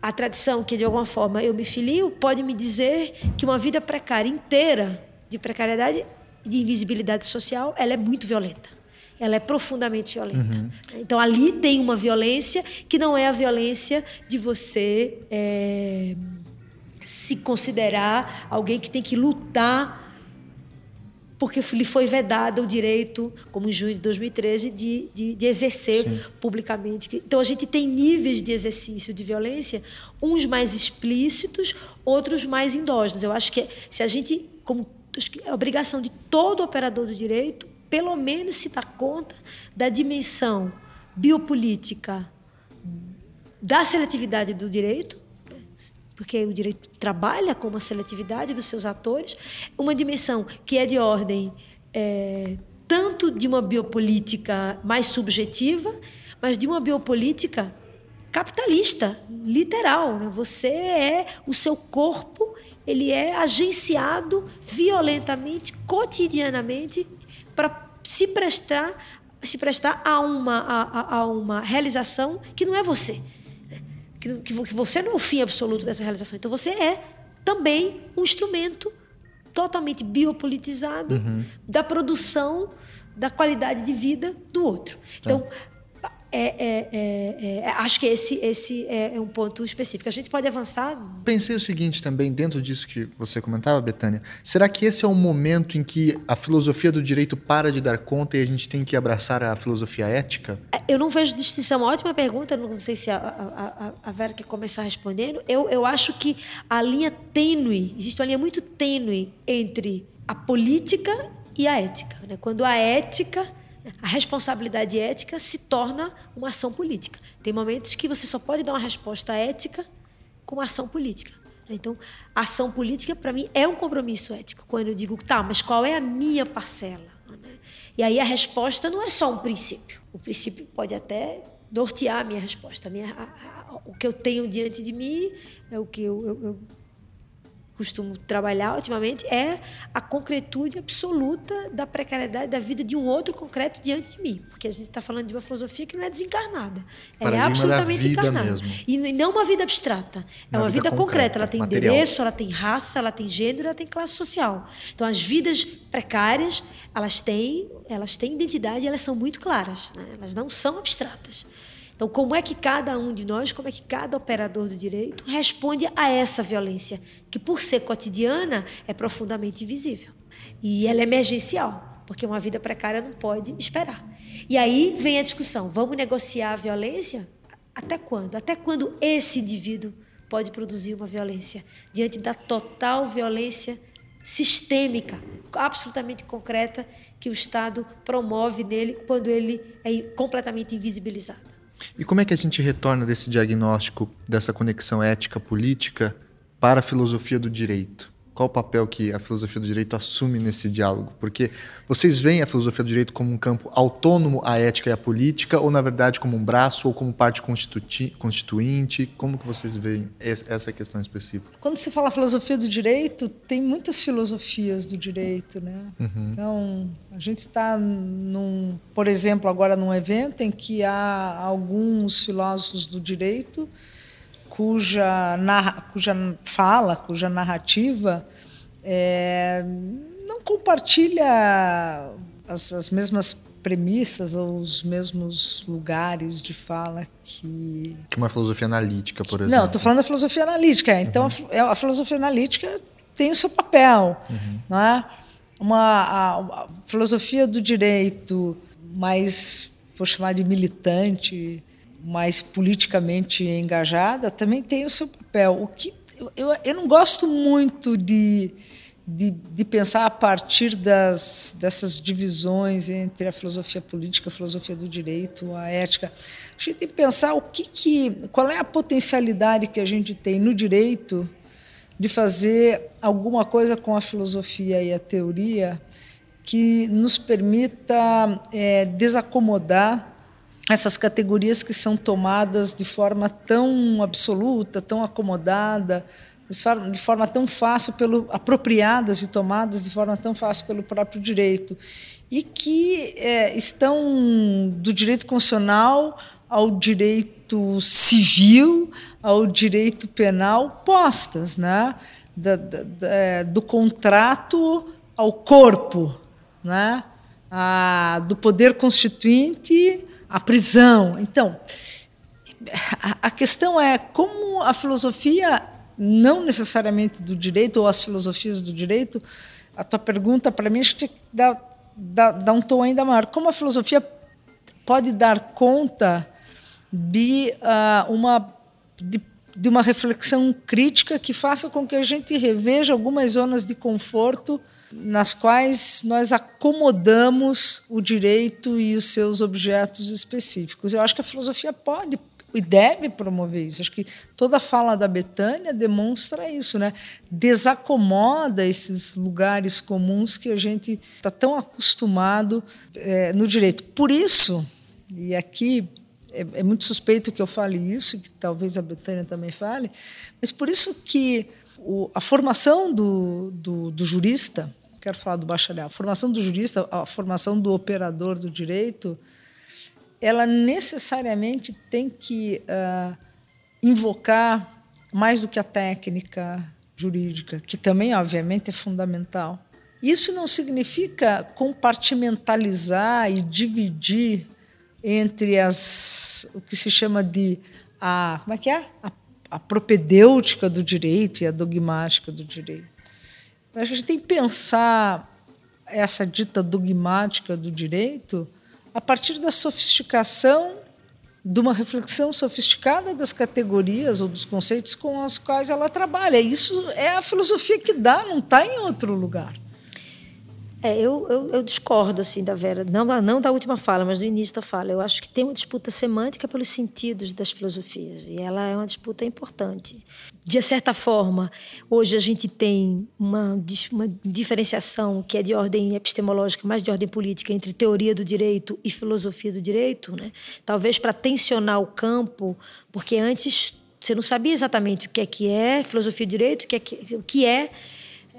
S3: a tradição que de alguma forma eu me filio pode me dizer que uma vida precária inteira de precariedade, de invisibilidade social, ela é muito violenta ela é profundamente violenta. Uhum. Então ali tem uma violência que não é a violência de você é, se considerar alguém que tem que lutar porque lhe foi vedado o direito, como em junho de 2013, de, de, de exercer Sim. publicamente. Então a gente tem níveis de exercício de violência, uns mais explícitos, outros mais endógenos. Eu acho que se a gente, como acho que é obrigação de todo operador do direito, pelo menos se dar conta da dimensão biopolítica da seletividade do direito, porque o direito trabalha com uma seletividade dos seus atores, uma dimensão que é de ordem é, tanto de uma biopolítica mais subjetiva, mas de uma biopolítica capitalista, literal. Né? Você é o seu corpo, ele é agenciado violentamente, cotidianamente para se prestar se prestar a uma, a, a, uma realização que não é você. Que, que você não é o fim absoluto dessa realização. Então você é também um instrumento totalmente biopolitizado uhum. da produção da qualidade de vida do outro. Então, é, é, é, é, acho que esse, esse é, é um ponto específico. A gente pode avançar.
S1: Pensei o seguinte também, dentro disso que você comentava, Betânia. Será que esse é o momento em que a filosofia do direito para de dar conta e a gente tem que abraçar a filosofia ética?
S3: Eu não vejo distinção. Uma ótima pergunta, não sei se a, a, a Vera quer começar respondendo. Eu, eu acho que a linha tênue, existe uma linha muito tênue entre a política e a ética. Né? Quando a ética a responsabilidade ética se torna uma ação política. Tem momentos que você só pode dar uma resposta ética com ação política. Então, a ação política, para mim, é um compromisso ético. Quando eu digo, tá, mas qual é a minha parcela? Né? E aí a resposta não é só um princípio. O princípio pode até nortear a minha resposta. A minha, a, a, o que eu tenho diante de mim é o que eu, eu, eu costumo trabalhar ultimamente é a concretude absoluta da precariedade da vida de um outro concreto diante de mim. Porque a gente está falando de uma filosofia que não é desencarnada. Ela é absolutamente encarnada. Mesmo. E não uma vida abstrata. É uma, uma vida, vida, concreta. Ela tem material. endereço, ela tem raça, ela tem gênero, ela tem classe social. Então, as vidas precárias, elas têm, elas têm identidade e elas são muito claras. Né? Elas não são abstratas. Então, como é que cada um de nós, como é que cada operador do direito responde a essa violência, que por ser cotidiana é profundamente invisível e ela é emergencial, porque uma vida precária não pode esperar. E aí vem a discussão: vamos negociar a violência? Até quando? Até quando esse indivíduo pode produzir uma violência diante da total violência sistêmica, absolutamente concreta que o Estado promove nele quando ele é completamente invisibilizado?
S1: E como é que a gente retorna desse diagnóstico, dessa conexão ética-política, para a filosofia do direito? Qual o papel que a filosofia do direito assume nesse diálogo? Porque vocês veem a filosofia do direito como um campo autônomo à ética e à política, ou na verdade como um braço ou como parte constituinte? Como que vocês veem essa questão específica?
S2: Quando se fala filosofia do direito, tem muitas filosofias do direito, né? Uhum. Então, a gente está num, por exemplo, agora num evento em que há alguns filósofos do direito cuja, narra, cuja fala, cuja narrativa é, não compartilha as, as, mesmas premissas ou os mesmos lugares de fala que.
S1: Que uma filosofia analítica, por exemplo.
S2: Não, estou falando da filosofia analítica. Então, uhum. a, a, filosofia analítica tem o seu papel. Uhum. Não é? uma, a, a filosofia do direito mais, vou chamar de militante, mais politicamente engajada, também tem o seu papel. O que eu, eu não gosto muito de, de, de, pensar a partir das, dessas divisões entre a filosofia política, a filosofia do direito, a ética. A gente tem que pensar o que, que qual é a potencialidade que a gente tem no direito de fazer alguma coisa com a filosofia e a teoria que nos permita é, desacomodar essas categorias que são tomadas de forma tão absoluta, tão acomodada, de forma tão fácil pelo apropriadas e tomadas de forma tão fácil pelo próprio direito e que é, estão do direito constitucional ao direito civil, ao direito penal postas, né? Da, da, da, é, do contrato ao corpo, né? A, do poder constituinte a prisão. Então, a questão é como a filosofia, não necessariamente do direito, ou as filosofias do direito, a tua pergunta para mim acho que dá, dá, dá um tom ainda maior. Como a filosofia pode dar conta de uh, uma de, de, uma reflexão crítica que faça com que a gente reveja algumas zonas de conforto nas quais nós acomodamos o direito e os seus objetos específicos. Eu acho que a filosofia pode e deve promover isso. Acho que toda a fala da Betânia demonstra isso, né? Desacomoda esses lugares comuns que a gente está tão acostumado é, no direito. Por isso, e aqui é, é, muito suspeito que eu fale isso, que talvez a Betânia também fale, mas por isso que o, a formação do, do, do jurista quero falar do bacharel. A formação do jurista, a formação do operador do direito, ela necessariamente tem que uh, invocar mais do que a técnica jurídica, que também, obviamente, é fundamental. Isso não significa compartimentalizar e dividir entre as, o que se chama de a, como é que é? A, a propedêutica do direito e a dogmática do direito. Acho que a gente tem que pensar essa dita dogmática do direito a partir da sofisticação de uma reflexão sofisticada das categorias ou dos conceitos com os quais ela trabalha. Isso é a filosofia que dá, não está em outro lugar.
S3: É, eu, eu, eu, discordo assim da Vera, não, não da última fala, mas do início da fala. Eu acho que tem uma disputa semântica pelos sentidos das filosofias e ela é uma disputa importante. De certa forma, hoje a gente tem uma, uma diferenciação que é de ordem epistemológica, mais de ordem política, entre teoria do direito e filosofia do direito, né? Talvez para tensionar o campo, porque antes você não sabia exatamente o que é que é filosofia do direito, o que é o que é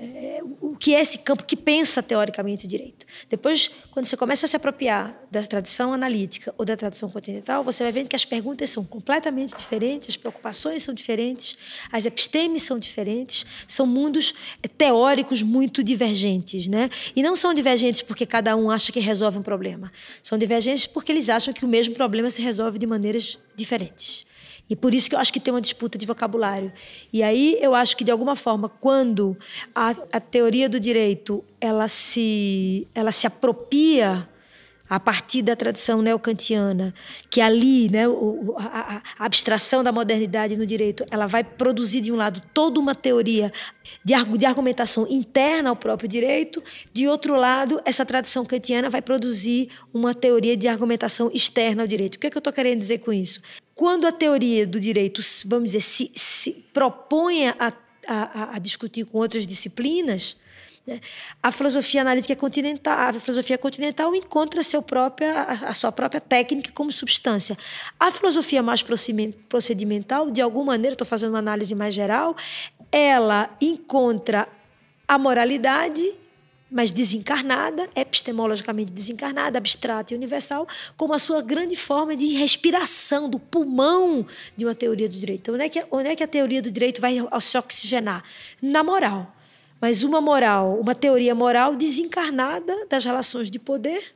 S3: é, o que é esse campo que pensa teoricamente direito. Depois, quando você começa a se apropriar da tradição analítica ou da tradição continental, você vai vendo que as perguntas são completamente diferentes, as preocupações são diferentes, as epistemes são diferentes, são mundos é, teóricos muito divergentes, né? E não são divergentes porque cada um acha que resolve um problema. São divergentes porque eles acham que o mesmo problema se resolve de maneiras diferentes. E por isso que eu acho que tem uma disputa de vocabulário. E aí eu acho que de alguma forma, quando a, a teoria do direito ela se ela se apropria a partir da tradição neocantiana, que ali, né, a, abstração da modernidade no direito, ela vai produzir de um lado toda uma teoria de, de argumentação interna ao próprio direito, de outro lado, essa tradição kantiana vai produzir uma teoria de argumentação externa ao direito. O que, é que eu estou querendo dizer com isso? Quando a teoria do direito, vamos dizer, se, se propõe a, a, a discutir com outras disciplinas, né? A filosofia analítica continental, a filosofia continental encontra seu própria, a sua própria técnica como substância. A filosofia mais procedimental, de alguma maneira, estou fazendo uma análise mais geral, ela encontra a moralidade mas desencarnada, epistemologicamente desencarnada, abstrata e universal, como a sua grande forma de respiração do pulmão de uma teoria do direito. Onde é que, onde é que a teoria do direito vai se oxigenar? Na moral mas uma moral, uma teoria moral desencarnada das relações de poder,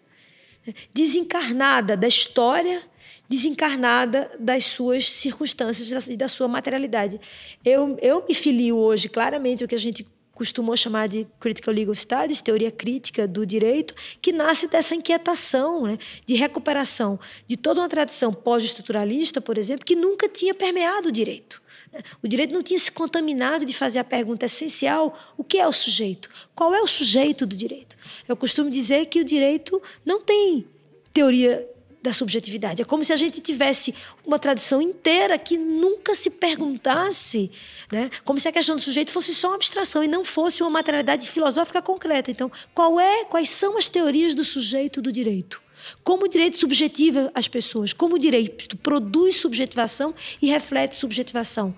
S3: desencarnada da história, desencarnada das suas circunstâncias e da sua materialidade. Eu, eu me filio hoje claramente o que a gente costumou chamar de critical legal studies, teoria crítica do direito, que nasce dessa inquietação né, de recuperação de toda uma tradição pós-estruturalista, por exemplo, que nunca tinha permeado o direito. O direito não tinha se contaminado de fazer a pergunta essencial: o que é o sujeito? Qual é o sujeito do direito? Eu costumo dizer que o direito não tem teoria da subjetividade. É como se a gente tivesse uma tradição inteira que nunca se perguntasse, né? como se a questão do sujeito fosse só uma abstração e não fosse uma materialidade filosófica concreta. Então, qual é, quais são as teorias do sujeito do direito? Como o direito subjetiva as pessoas, como o direito produz subjetivação e reflete subjetivação.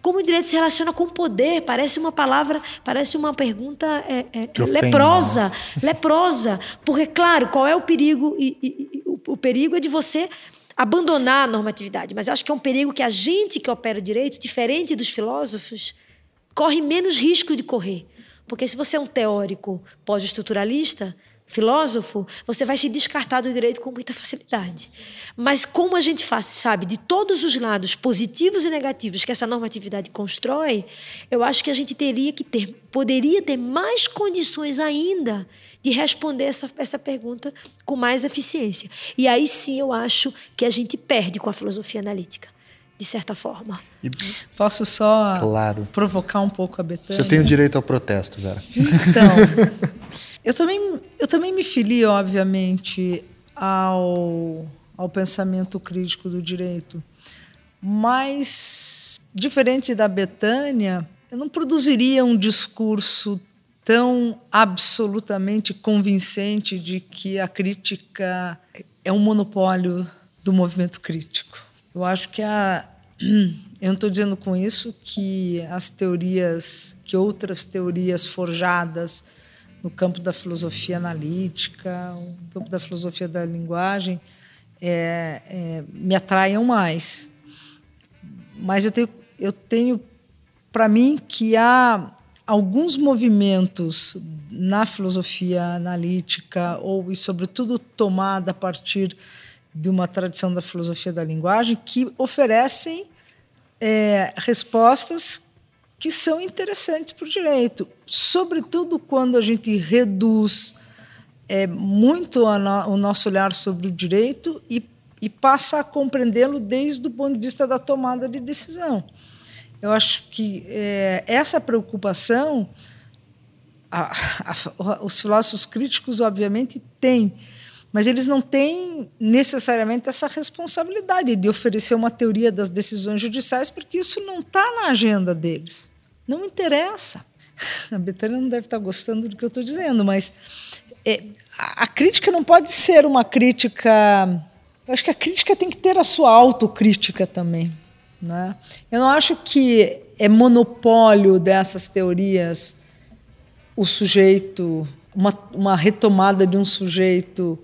S3: Como o direito se relaciona com o poder, parece uma palavra, parece uma pergunta é, é, leprosa, né? leprosa. Porque, claro, qual é o perigo? E, e, o, o perigo é de você abandonar a normatividade, mas acho que é um perigo que a gente que opera o direito, diferente dos filósofos, corre menos risco de correr. Porque se você é um teórico pós-estruturalista, filósofo, você vai se descartar do direito com muita facilidade. Mas como a gente faz, sabe de todos os lados positivos e negativos que essa normatividade constrói, eu acho que a gente teria que ter, poderia ter mais condições ainda de responder essa, essa pergunta com mais eficiência. E aí sim eu acho que a gente perde com a filosofia analítica de certa forma. E...
S2: Posso só claro. provocar um pouco a Betânia?
S1: Você tem o direito ao protesto, Vera.
S2: Então, Eu também, eu também me filio, obviamente, ao, ao pensamento crítico do direito. Mas, diferente da Betânia, eu não produziria um discurso tão absolutamente convincente de que a crítica é um monopólio do movimento crítico. Eu acho que a. Eu não estou dizendo com isso que as teorias, que outras teorias forjadas no campo da filosofia analítica, no campo da filosofia da linguagem, é, é, me atraiam mais. Mas eu tenho, eu tenho para mim que há alguns movimentos na filosofia analítica ou e sobretudo tomada a partir de uma tradição da filosofia da linguagem que oferecem é, respostas que são interessantes para o direito, sobretudo quando a gente reduz é, muito no, o nosso olhar sobre o direito e, e passa a compreendê-lo desde o ponto de vista da tomada de decisão. Eu acho que é, essa preocupação a, a, os filósofos críticos, obviamente, têm, mas eles não têm necessariamente essa responsabilidade de oferecer uma teoria das decisões judiciais, porque isso não está na agenda deles. Não interessa. A Betânia não deve estar gostando do que eu estou dizendo, mas é, a, crítica não pode ser uma crítica. Eu acho que a crítica tem que ter a sua autocrítica também. Né? Eu não acho que é monopólio dessas teorias o sujeito, uma, uma retomada de um sujeito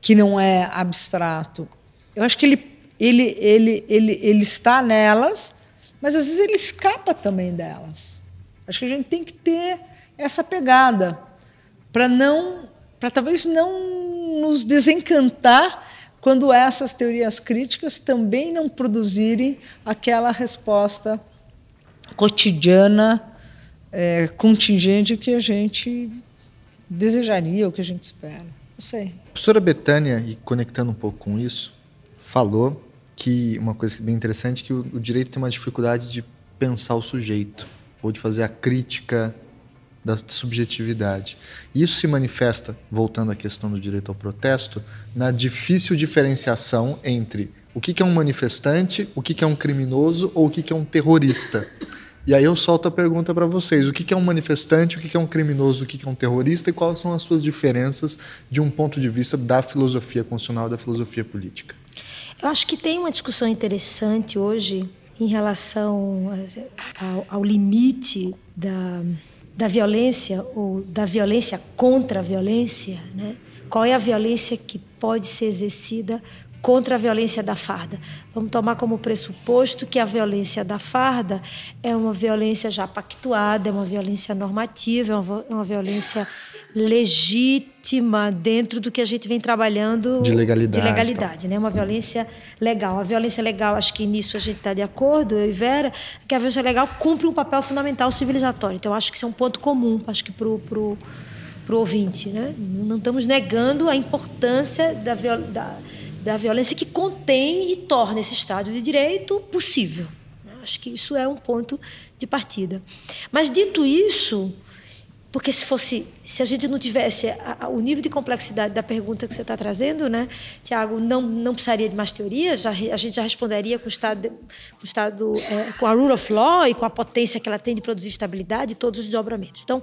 S2: que não é abstrato. Eu acho que ele, ele, ele, ele, ele está nelas, mas às vezes ele escapa também delas. Acho que a gente tem que ter essa pegada para não, para talvez não nos desencantar quando essas teorias críticas também não produzirem aquela resposta cotidiana, é, contingente que a gente desejaria, o que a gente espera. Não sei.
S1: A professora Betânia, e conectando um pouco com isso, falou que uma coisa bem interessante é que o, o direito tem uma dificuldade de pensar o sujeito ou de fazer a crítica da subjetividade. Isso se manifesta, voltando à questão do direito ao protesto, na difícil diferenciação entre o que é um manifestante, o que é um criminoso ou o que é um terrorista. E aí eu solto a pergunta para vocês: o que é um manifestante, o que é um criminoso, o que é um terrorista e quais são as suas diferenças de um ponto de vista da filosofia constitucional, da filosofia política?
S3: Eu acho que tem uma discussão interessante hoje em relação ao, ao limite da, da violência ou da violência contra a violência, né? Qual é a violência que pode ser exercida contra a violência da farda. Vamos tomar como pressuposto que a violência da farda é uma violência já pactuada, é uma violência normativa, é uma violência legítima dentro do que a gente vem trabalhando
S1: de legalidade,
S3: de legalidade né? Uma violência legal. A violência legal, acho que nisso a gente está de acordo, eu e Vera, que a violência legal cumpre um papel fundamental civilizatório. Então, acho que isso é um ponto comum, acho que para o pro, pro ouvinte, né? Não estamos negando a importância da, da da violência que contém e torna esse Estado de Direito possível. Acho que isso é um ponto de partida. Mas dito isso, porque se fosse, se a gente não tivesse a, a, o nível de complexidade da pergunta que você está trazendo, né, Tiago, não não precisaria de mais teorias. A gente já responderia com o estado, com, o estado é, com a rule of law e com a potência que ela tem de produzir estabilidade e todos os desdobramentos. Então,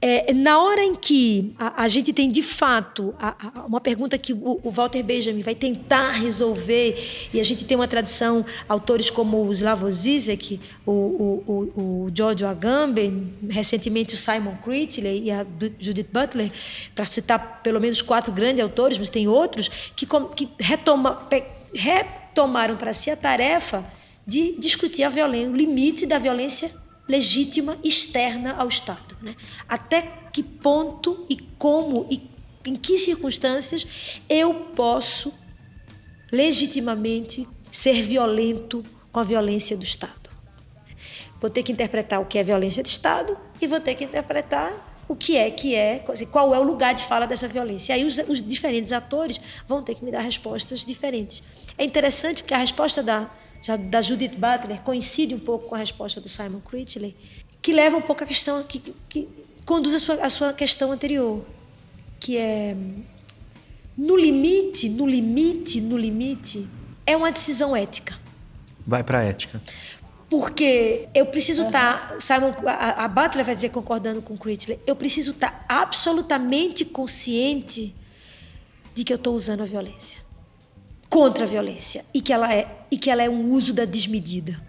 S3: é, na hora em que a, a gente tem de fato a, a, uma pergunta que o, o, Walter Benjamin vai tentar resolver, e a gente tem uma tradição, autores como o Slavoj Zizek, o, o, o, o Giorgio Agamben, recentemente o Simon Critley e a Judith Butler, para citar pelo menos quatro grandes autores, mas tem outros, que, que retoma, retomaram para si a tarefa de discutir a violência, o limite da violência legítima externa ao Estado. Né? Até que ponto e como e em que circunstâncias eu posso legitimamente ser violento com a violência do Estado. Vou ter que interpretar o que é violência de Estado e vou ter que interpretar o que é que é, qual é o lugar de fala dessa violência. E aí os, os diferentes atores vão ter que me dar respostas diferentes. É interessante porque a resposta da já da Judith Butler coincide um pouco com a resposta do Simon Critley, que leva um pouco a questão que, que conduz a sua, a sua questão anterior, que é no limite, no limite, no limite é uma decisão ética.
S1: Vai para a ética.
S3: Porque eu preciso estar, tá, Simon, a, a Butler vai dizer concordando com Critley, eu preciso estar tá absolutamente consciente de que eu estou usando a violência contra a violência e que ela é e que ela é um uso da desmedida.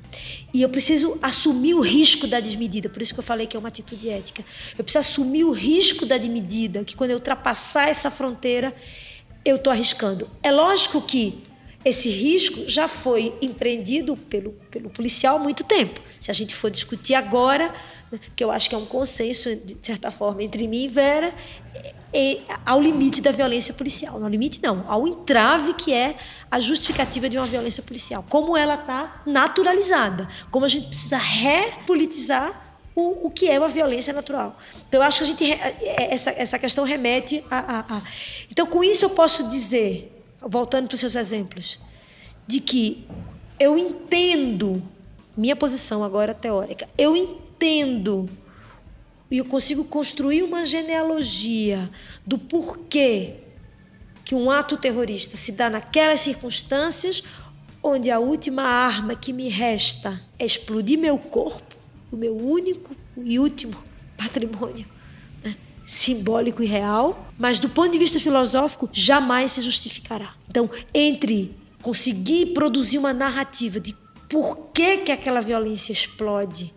S3: E eu preciso assumir o risco da desmedida, por isso que eu falei que é uma atitude ética. Eu preciso assumir o risco da desmedida, que quando eu ultrapassar essa fronteira, eu estou arriscando. É lógico que esse risco já foi empreendido pelo, pelo policial há muito tempo. Se a gente for discutir agora, né, que eu acho que é um consenso, de certa forma, entre mim e Vera, ao limite da violência policial. Não limite, não, ao entrave que é a justificativa de uma violência policial. Como ela está naturalizada. Como a gente precisa repolitizar o, o, que é uma violência natural. Então, eu acho que a gente, é, essa, essa questão remete a, a, a. Então, com isso, eu posso dizer voltando para os seus exemplos, de que eu entendo, minha posição agora teórica, eu entendo e eu consigo construir uma genealogia do porquê que um ato terrorista se dá naquelas circunstâncias onde a última arma que me resta é explodir meu corpo, o meu único e último patrimônio simbólico e real, mas do ponto de vista filosófico jamais se justificará. Então, entre conseguir produzir uma narrativa de por que, que aquela violência explode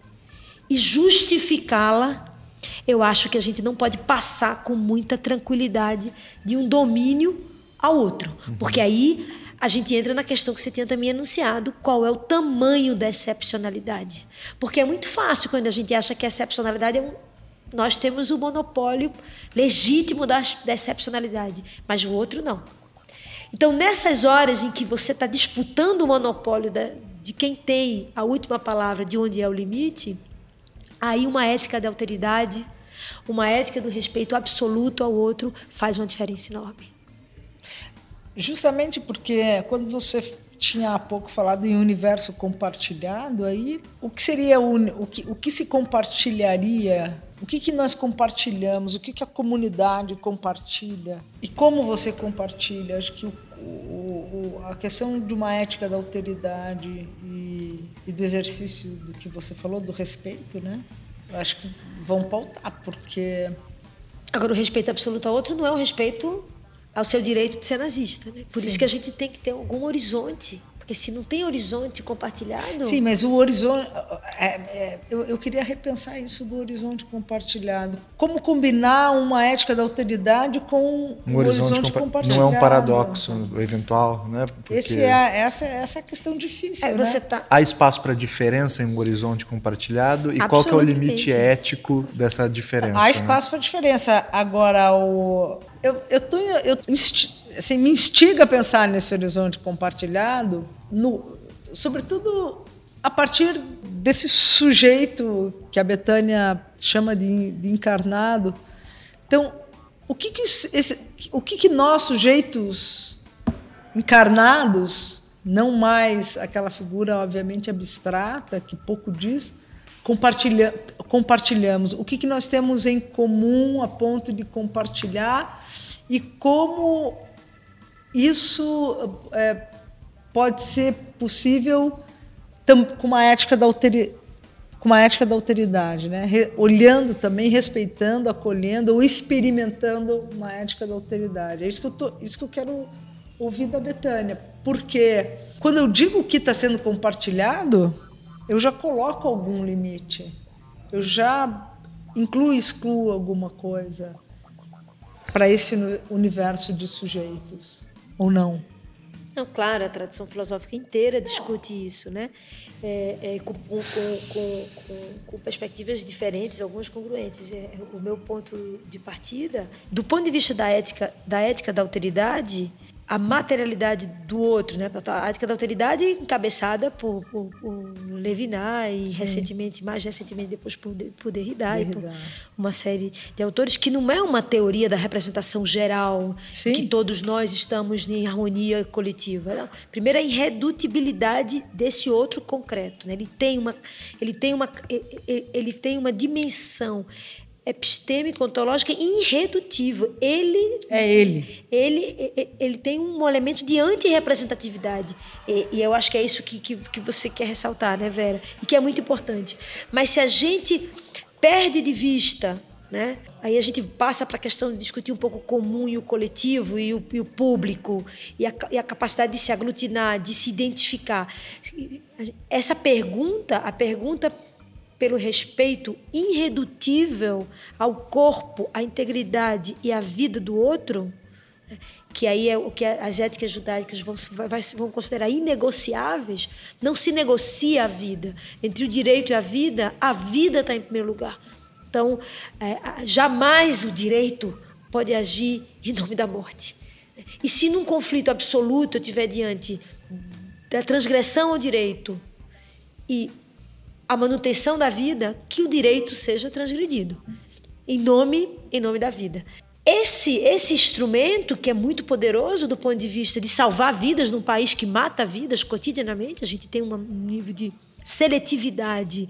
S3: e justificá-la, eu acho que a gente não pode passar com muita tranquilidade de um domínio ao outro, uhum. porque aí a gente entra na questão que você tinha também anunciado, qual é o tamanho da excepcionalidade. Porque é muito fácil quando a gente acha que a excepcionalidade é um nós temos o monopólio legítimo da, da excepcionalidade, mas o outro não. Então, nessas horas em que você está disputando o monopólio da, de quem tem a última palavra, de onde é o limite, aí uma ética da alteridade, uma ética do respeito absoluto ao outro faz uma diferença enorme.
S2: Justamente porque quando você tinha há pouco falado em universo compartilhado, aí o que seria o, o, que, o que se compartilharia o que, que nós compartilhamos, o que, que a comunidade compartilha e como você compartilha. Acho que o, o, a questão de uma ética da alteridade e, e, do exercício do que você falou, do respeito, né? Eu acho que vão pautar, porque.
S3: Agora, o respeito absoluto ao outro não é o respeito ao seu direito de ser nazista, né? Por Sim. isso que a gente tem que ter algum horizonte porque se não tem horizonte compartilhado.
S2: Sim, mas o horizonte. É, é, eu, eu, queria repensar isso do horizonte compartilhado. Como combinar uma ética da alteridade com um, um horizonte, horizonte compa compartilhado?
S1: Não é um paradoxo eventual, né?
S2: Porque Esse é, essa, essa é a questão difícil. É, né?
S1: tá... Há espaço para diferença em um horizonte compartilhado? E qual que é o limite ético dessa diferença?
S2: Há né? espaço né? para diferença. Agora, o, eu, eu, tô, eu assim, me instiga a pensar nesse horizonte compartilhado, no, sobretudo a partir desse sujeito que a Betânia chama de, de encarnado. Então, o que, que, esse, o que, que nós, sujeitos encarnados, não mais aquela figura obviamente abstrata, que pouco diz, compartilha, compartilhamos? O que, que nós temos em comum a ponto de compartilhar e como isso é, pode ser possível com uma ética da alteridade, com uma ética da alteridade, né? Olhando também, respeitando, acolhendo ou experimentando uma ética da alteridade. É isso que eu, tô, isso que eu quero ouvir da Betânia. Porque quando eu digo o que está sendo compartilhado, eu já coloco algum limite. Eu já incluo e excluo alguma coisa para esse universo de sujeitos ou não?
S3: Não, claro, a tradição filosófica inteira discute isso, né? É, é, com, com, com, com, perspectivas diferentes, algumas congruentes. É, o meu ponto de partida, do ponto de vista da ética, da ética da alteridade, a materialidade do outro, né? A ética da autoridade encabeçada por, por, por Levinas e Sim. recentemente, mais recentemente depois por, por Derrida, Derrida. E por uma série de autores que não é uma teoria da representação geral, Sim. que todos nós estamos em harmonia coletiva. Não. Primeiro a irredutibilidade desse outro concreto, né? Ele tem uma ele tem uma ele tem uma dimensão epistêmico, ontológica irredutível. Ele
S2: é ele.
S3: Ele ele tem um elemento de antirrepresentatividade. E, e eu acho que é isso que, que, que você quer ressaltar, né, Vera? E que é muito importante. Mas se a gente perde de vista, né? Aí a gente passa para a questão de discutir um pouco o comum e o coletivo e o, e o público e a, e a, capacidade de se aglutinar, de se identificar. Essa pergunta, a pergunta pelo respeito irredutível ao corpo, à integridade e à vida do outro, que aí é o que as éticas judaicas vão, vão considerar inegociáveis, não se negocia a vida. Entre o direito e a vida, a vida está em primeiro lugar. Então, é, jamais o direito pode agir em nome da morte. E se num conflito absoluto eu estiver diante da transgressão ao direito e a manutenção da vida, que o direito seja transgredido em nome em nome da vida. Esse, esse instrumento, que é muito poderoso do ponto de vista de salvar vidas num país que mata vidas cotidianamente, a gente tem um nível de seletividade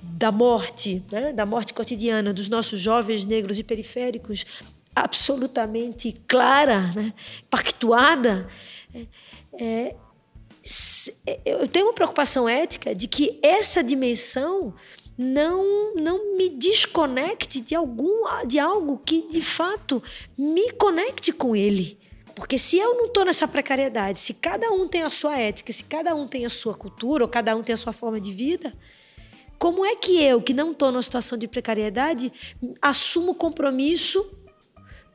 S3: da morte, né? da morte cotidiana dos nossos jovens negros e periféricos, absolutamente clara, né? pactuada. É, é, eu tenho uma preocupação ética de que essa dimensão não não me desconecte de algum de algo que de fato me conecte com ele. Porque se eu não estou nessa precariedade, se cada um tem a sua ética, se cada um tem a sua cultura, ou cada um tem a sua forma de vida, como é que eu, que não estou numa situação de precariedade, assumo compromisso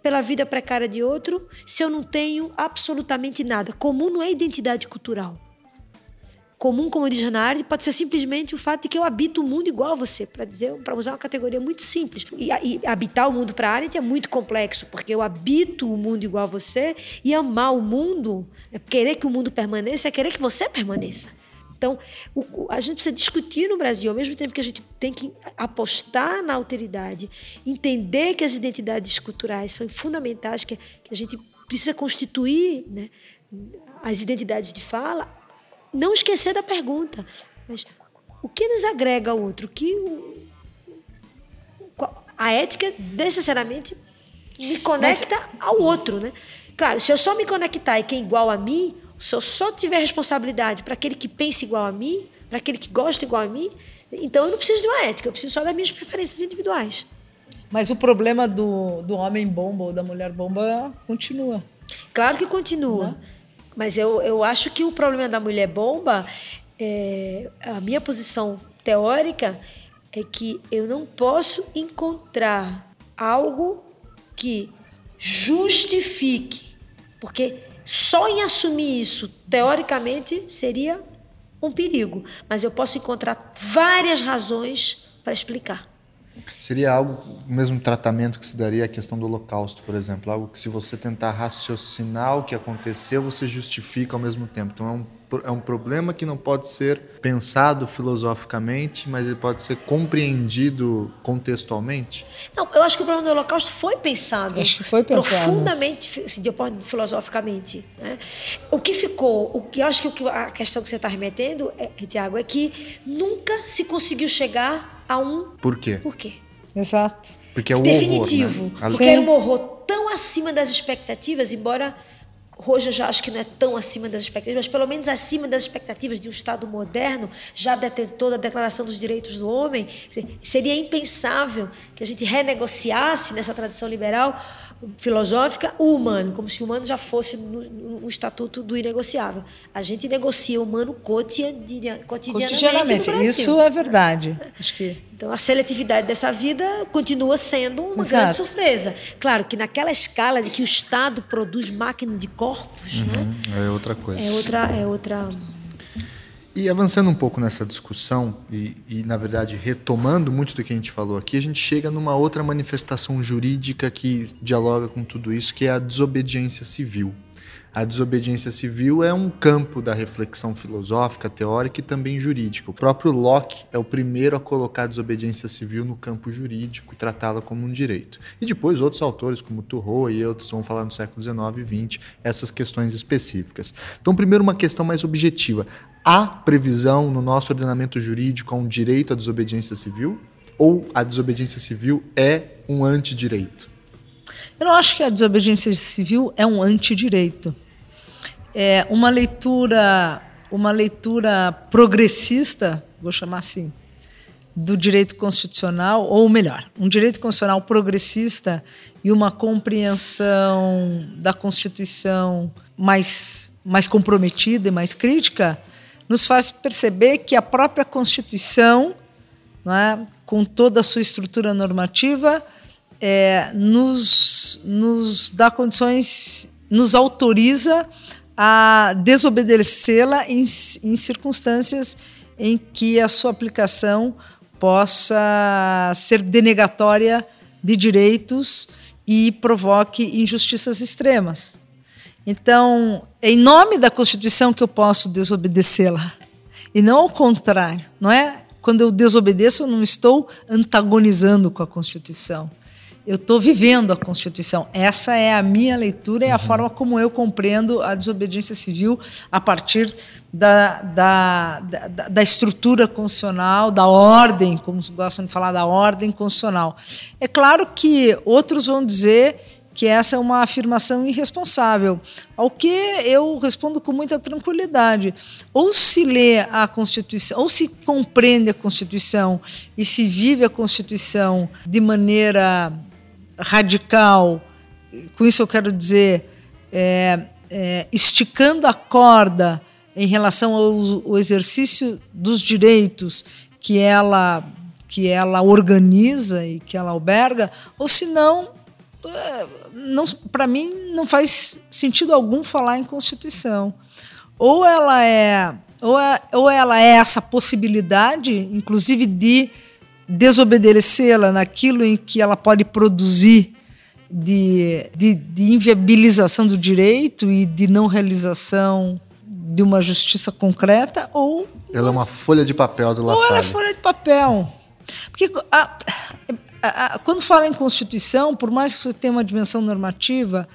S3: pela vida precária de outro se eu não tenho absolutamente nada? Comum não é identidade cultural comum, como diz pode ser simplesmente o fato de que eu habito o mundo igual a você, para dizer, para usar uma categoria muito simples. E, e habitar o mundo para Arendt é muito complexo, porque eu habito o mundo igual a você e amar o mundo, é querer que o mundo permaneça, é querer que você permaneça. Então, o, a gente precisa discutir no Brasil, ao mesmo tempo que a gente tem que apostar na alteridade, entender que as identidades culturais são fundamentais, que, que a gente precisa constituir né, as identidades de fala, não esquecer da pergunta, mas o que nos agrega ao outro? O que a ética necessariamente me conecta mas... ao outro, né? Claro, se eu só me conectar e quem é igual a mim, se eu só tiver responsabilidade para aquele que pensa igual a mim, para aquele que gosta igual a mim, então eu não preciso de uma ética, eu preciso só das minhas preferências individuais.
S2: Mas o problema do, do homem bomba ou da mulher bomba continua.
S3: Claro que continua. Né? Mas eu, eu acho que o problema da mulher bomba, é, a minha posição teórica é que eu não posso encontrar algo que justifique, porque só em assumir isso, teoricamente, seria um perigo. Mas eu posso encontrar várias razões para explicar.
S1: Seria algo, o mesmo tratamento que se daria à questão do Holocausto, por exemplo. Algo que, se você tentar raciocinar o que aconteceu, você justifica ao mesmo tempo. Então, é um, é um problema que não pode ser pensado filosoficamente, mas ele pode ser compreendido contextualmente?
S3: Não, eu acho que o problema do Holocausto foi pensado.
S2: Acho que foi pensado.
S3: Profundamente, filosoficamente. Né? O que ficou, o que eu acho que a questão que você está remetendo, é, Tiago, é que nunca se conseguiu chegar a um
S1: Por quê?
S3: Por quê?
S2: Exato.
S1: Porque é o
S3: Definitivo.
S1: Horror, né?
S3: Porque era um horror tão acima das expectativas, embora hoje eu já acho que não é tão acima das expectativas, mas pelo menos acima das expectativas de um Estado moderno, já detentor da Declaração dos Direitos do Homem. Seria impensável que a gente renegociasse nessa tradição liberal filosófica o humano, como se o humano já fosse no, estatuto do inegociável. A gente negocia o humano cotidianamente. cotidianamente.
S2: Isso é verdade. Acho que...
S3: Então, a seletividade dessa vida continua sendo uma Exato. grande surpresa. Claro que naquela escala de que o Estado produz máquina de corpos, uhum, né?
S1: É outra coisa.
S3: É outra, é outra
S1: e avançando um pouco nessa discussão, e, e, na verdade retomando muito do que a gente falou aqui, a gente chega numa outra manifestação jurídica que dialoga com tudo isso, que é a desobediência civil. A desobediência civil é um campo da reflexão filosófica, teórica e também jurídica. O próprio Locke é o primeiro a colocar a desobediência civil no campo jurídico e tratá-la como um direito. E depois outros autores, como Thoreau e outros, vão falar no século XIX e XX essas questões específicas. Então, primeiro, uma questão mais objetiva. Há previsão no nosso ordenamento jurídico a um direito à desobediência civil? Ou a desobediência civil é um antidireito?
S2: Eu não acho que a desobediência civil é um antidireito é, uma leitura uma leitura progressista, vou chamar assim, do direito constitucional, ou melhor, um direito constitucional progressista e uma compreensão da Constituição mais, mais comprometida e mais crítica, nos faz perceber que a própria Constituição, é, com toda a sua estrutura normativa, é, nos, nos dá condições nos autoriza a desobedecê-la em, em circunstâncias em que a sua aplicação possa ser denegatória de direitos e provoque injustiças extremas. Então, é em nome da Constituição que eu posso desobedecê-la, e não ao contrário, não é? Quando eu desobedeço, eu não estou antagonizando com a Constituição. Eu estou vivendo a Constituição. Essa é a minha leitura e a uhum. forma como eu compreendo a desobediência civil a partir da, da, da, da, estrutura constitucional, da ordem, como gostam de falar, da ordem constitucional. É claro que outros vão dizer que essa é uma afirmação irresponsável, ao que eu respondo com muita tranquilidade. Ou se lê a Constituição, ou se compreende a Constituição e se vive a Constituição de maneira radical, com isso eu quero dizer, é, é, esticando a corda em relação ao, ao exercício dos direitos que ela que ela organiza e que ela alberga, ou se não, é, para mim não faz sentido algum falar em Constituição. Ou ela é ou, é, ou ela é essa possibilidade, inclusive de desobedecê-la naquilo em que ela pode produzir de, de, de, inviabilização do direito e de não realização de uma justiça concreta, ou.
S1: Ela é uma folha de papel do La Salle.
S2: Ou ela é folha de papel. Porque a, a, a, quando fala em Constituição, por mais que você tenha uma dimensão normativa,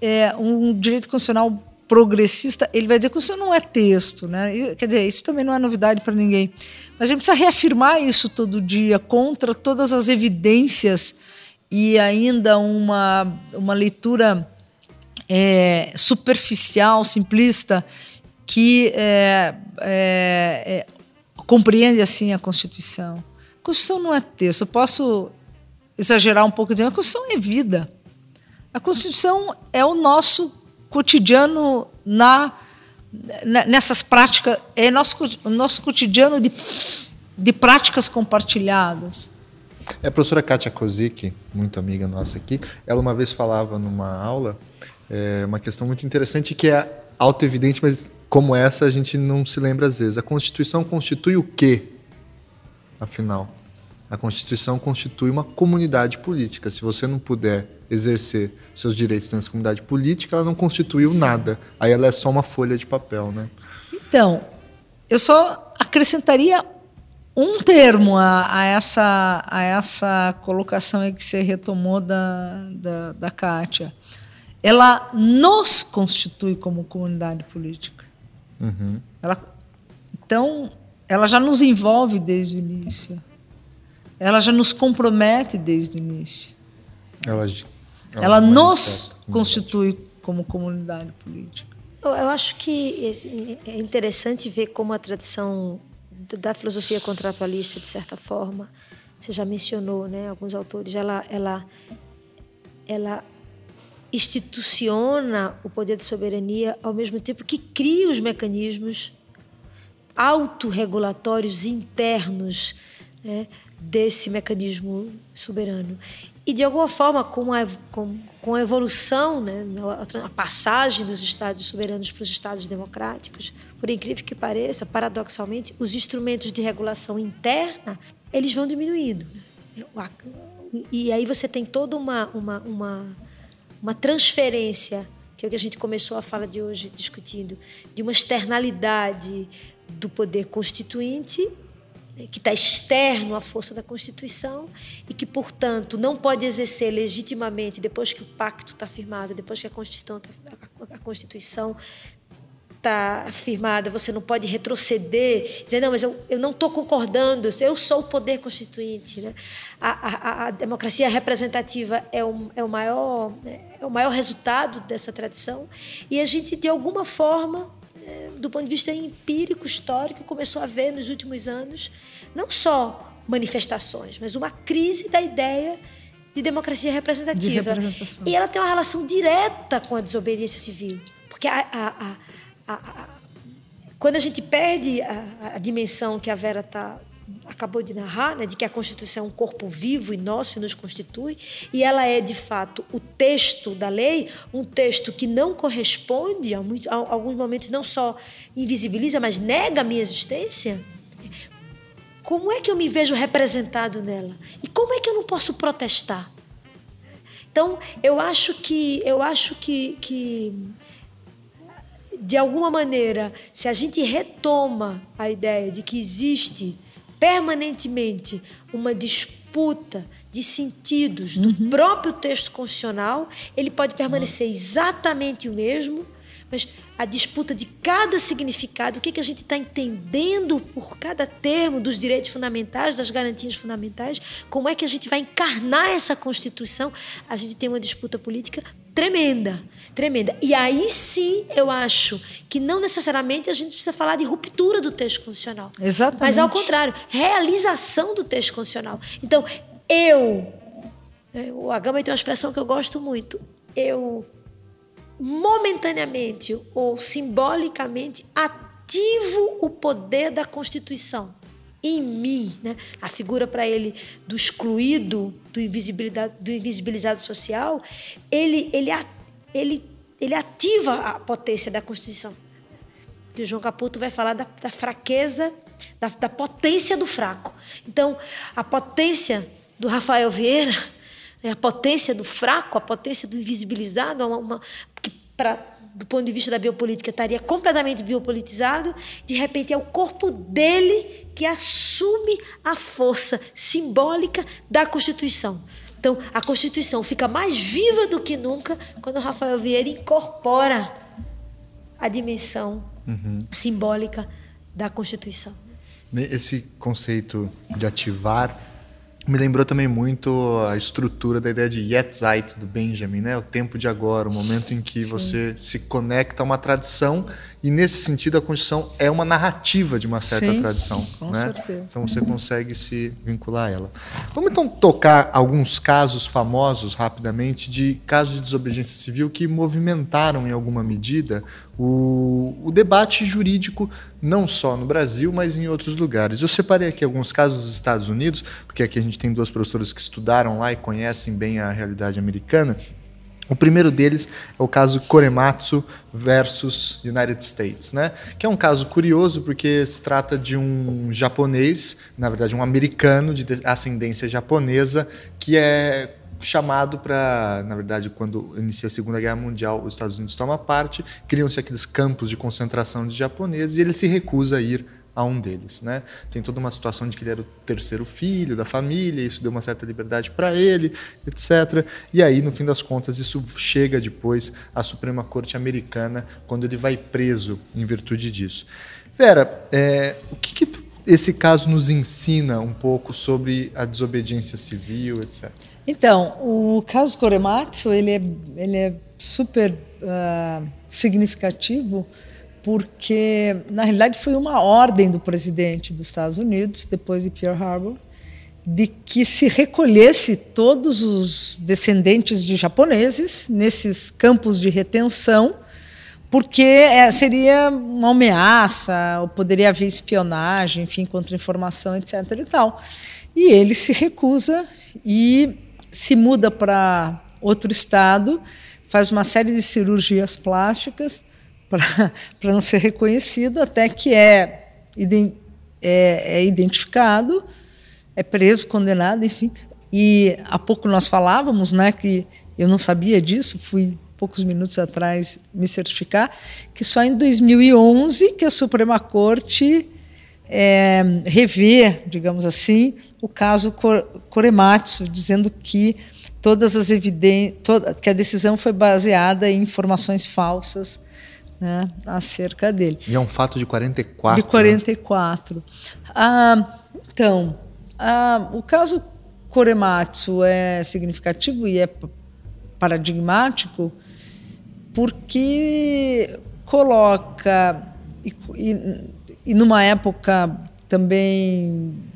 S2: é, um direito constitucional progressista, ele vai dizer que isso não é texto, né? Quer dizer, isso também não é novidade para ninguém. Mas a gente precisa reafirmar isso todo dia contra todas as evidências e ainda uma, uma leitura é, superficial, simplista, que é, é, é compreende assim a Constituição. A Constituição não é texto. Eu posso exagerar um pouco dizendo que a Constituição é vida. A Constituição é o nosso cotidiano na nessas práticas, é nosso, nosso cotidiano de, de práticas compartilhadas.
S1: É a professora Kátia Kozik, muito amiga nossa aqui, ela uma vez falava numa aula é, uma questão muito interessante que é auto-evidente, mas como essa a gente não se lembra às vezes. A Constituição constitui o quê, afinal? A Constituição constitui uma comunidade política. Se você não puder exercer seus direitos nessa comunidade política, ela não constituiu Sim. nada. Aí ela é só uma folha de papel, né?
S2: Então, eu só acrescentaria um termo a, a essa, a essa colocação aí que você retomou da, da, da Kátia. Ela nos constitui como comunidade política. Uhum. Ela, então, ela já nos envolve desde o início. Ela já nos compromete desde o início.
S1: Ela
S2: ela nos constitui como comunidade política.
S3: Eu, eu acho que é interessante ver como a tradição da filosofia contratualista, de certa forma, você já mencionou, né, alguns autores, ela, ela, ela instituciona o poder de soberania ao mesmo tempo que cria os mecanismos autorregulatórios internos né, desse mecanismo soberano. E, de alguma forma, com a, com, com a evolução, né, a passagem dos Estados soberanos para os Estados democráticos, por incrível que pareça, paradoxalmente, os instrumentos de regulação interna eles vão diminuindo. E aí você tem toda uma, uma, uma, uma transferência, que é o que a gente começou a fala de hoje discutindo, de uma externalidade do poder constituinte que está externo à força da Constituição e que, portanto, não pode exercer legitimamente depois que o pacto está firmado, depois que a Constituição está, a Constituição está firmada, você não pode retroceder, dizer, não, mas eu, eu não estou concordando, eu sou o poder constituinte. Né? A, a, a democracia representativa é o, é, o maior, é o maior resultado dessa tradição e a gente, de alguma forma, do ponto de vista empírico, histórico, começou a ver nos últimos anos não só manifestações, mas uma crise da ideia de democracia representativa. De e ela tem uma relação direta com a desobediência civil. Porque a, a, a, quando a gente perde a, dimensão que a Vera está acabou de narrar, né, de que a Constituição é um corpo vivo e nosso e nos constitui, e ela é de fato o texto da lei, um texto que não corresponde, a, muito, a alguns momentos não só invisibiliza, mas nega a minha existência. Como é que eu me vejo representado nela? E como é que eu não posso protestar? Então, eu acho que eu acho que, que de alguma maneira, se a gente retoma a ideia de que existe permanentemente uma disputa de sentidos do uhum. próprio texto constitucional, ele pode permanecer exatamente o mesmo, mas a disputa de cada significado, o que, que a gente está entendendo por cada termo dos direitos fundamentais, das garantias fundamentais, como é que a gente vai encarnar essa Constituição, a gente tem uma disputa política tremenda, tremenda. E aí sim eu acho que não necessariamente a gente precisa falar de ruptura do texto constitucional.
S2: Exatamente.
S3: Mas ao contrário, realização do texto constitucional. Então, eu. É, o Agama tem uma expressão que eu gosto muito. Eu momentaneamente ou simbolicamente ativo o poder da Constituição em mim, né? A figura para ele do excluído, do invisibilizado, do invisibilizado social, ele ele ele ele ativa a potência da Constituição. E o João Caputo vai falar da, da fraqueza, da, da potência do fraco. Então, a potência do Rafael Vieira é a potência do fraco, a potência do invisibilizado, uma, uma, que para do ponto de vista da biopolítica, estaria completamente biopolitizado, de repente é o corpo dele que assume a força simbólica da Constituição. Então, a Constituição fica mais viva do que nunca quando Rafael Vieira incorpora a dimensão uhum. simbólica da Constituição.
S1: Esse conceito de ativar me lembrou também muito a estrutura da ideia de Jetzeit do Benjamin, né? O tempo de agora, o momento em que Sim. você se conecta a uma tradição e nesse sentido a Constituição é uma narrativa de uma certa
S2: Sim,
S1: tradição,
S2: com
S1: né?
S2: certeza.
S1: Então você consegue se vincular a ela. Vamos então tocar alguns casos famosos rapidamente de casos de desobediência civil que movimentaram em alguma medida o, o, debate jurídico, não só no Brasil, mas em outros lugares. Eu separei aqui alguns casos dos Estados Unidos, porque aqui a gente tem duas professoras que estudaram lá e conhecem bem a realidade americana. O primeiro deles é o caso Korematsu versus United States, né? Que é um caso curioso porque se trata de um japonês, na verdade um americano de ascendência japonesa, que é chamado para, na verdade, quando inicia a Segunda Guerra Mundial, os Estados Unidos tomam parte, criam-se aqueles campos de concentração de japoneses e ele se recusa a ir a um deles, né? Tem toda uma situação de que ele era o terceiro filho da família, isso deu uma certa liberdade para ele, etc. E aí, no fim das contas, isso chega depois à Suprema Corte Americana quando ele vai preso em virtude disso. Vera, é, o que, que esse caso nos ensina um pouco sobre a desobediência civil, etc.
S2: Então, o caso Korematsu ele é, ele é super uh, significativo porque, na realidade, foi uma ordem do presidente dos Estados Unidos, depois de Pearl Harbor, de que se recolhesse todos os descendentes de japoneses nesses campos de retenção porque é, seria uma ameaça, ou poderia haver espionagem, enfim, contra-informação, etc. e tal. E ele se recusa e se muda para outro estado, faz uma série de cirurgias plásticas para não ser reconhecido, até que é, é, é identificado, é preso, condenado, enfim. E há pouco nós falávamos, né, que eu não sabia disso, fui poucos minutos atrás me certificar que só em 2011 que a Suprema Corte é, revê, digamos assim, o caso Korematsu, dizendo que todas as evidências, que a decisão foi baseada em informações falsas né, acerca dele.
S1: E é um fato de 44.
S2: De 44. Né? Ah, então, ah, o caso Korematsu é significativo e é paradigmático porque coloca, e, e, e numa época também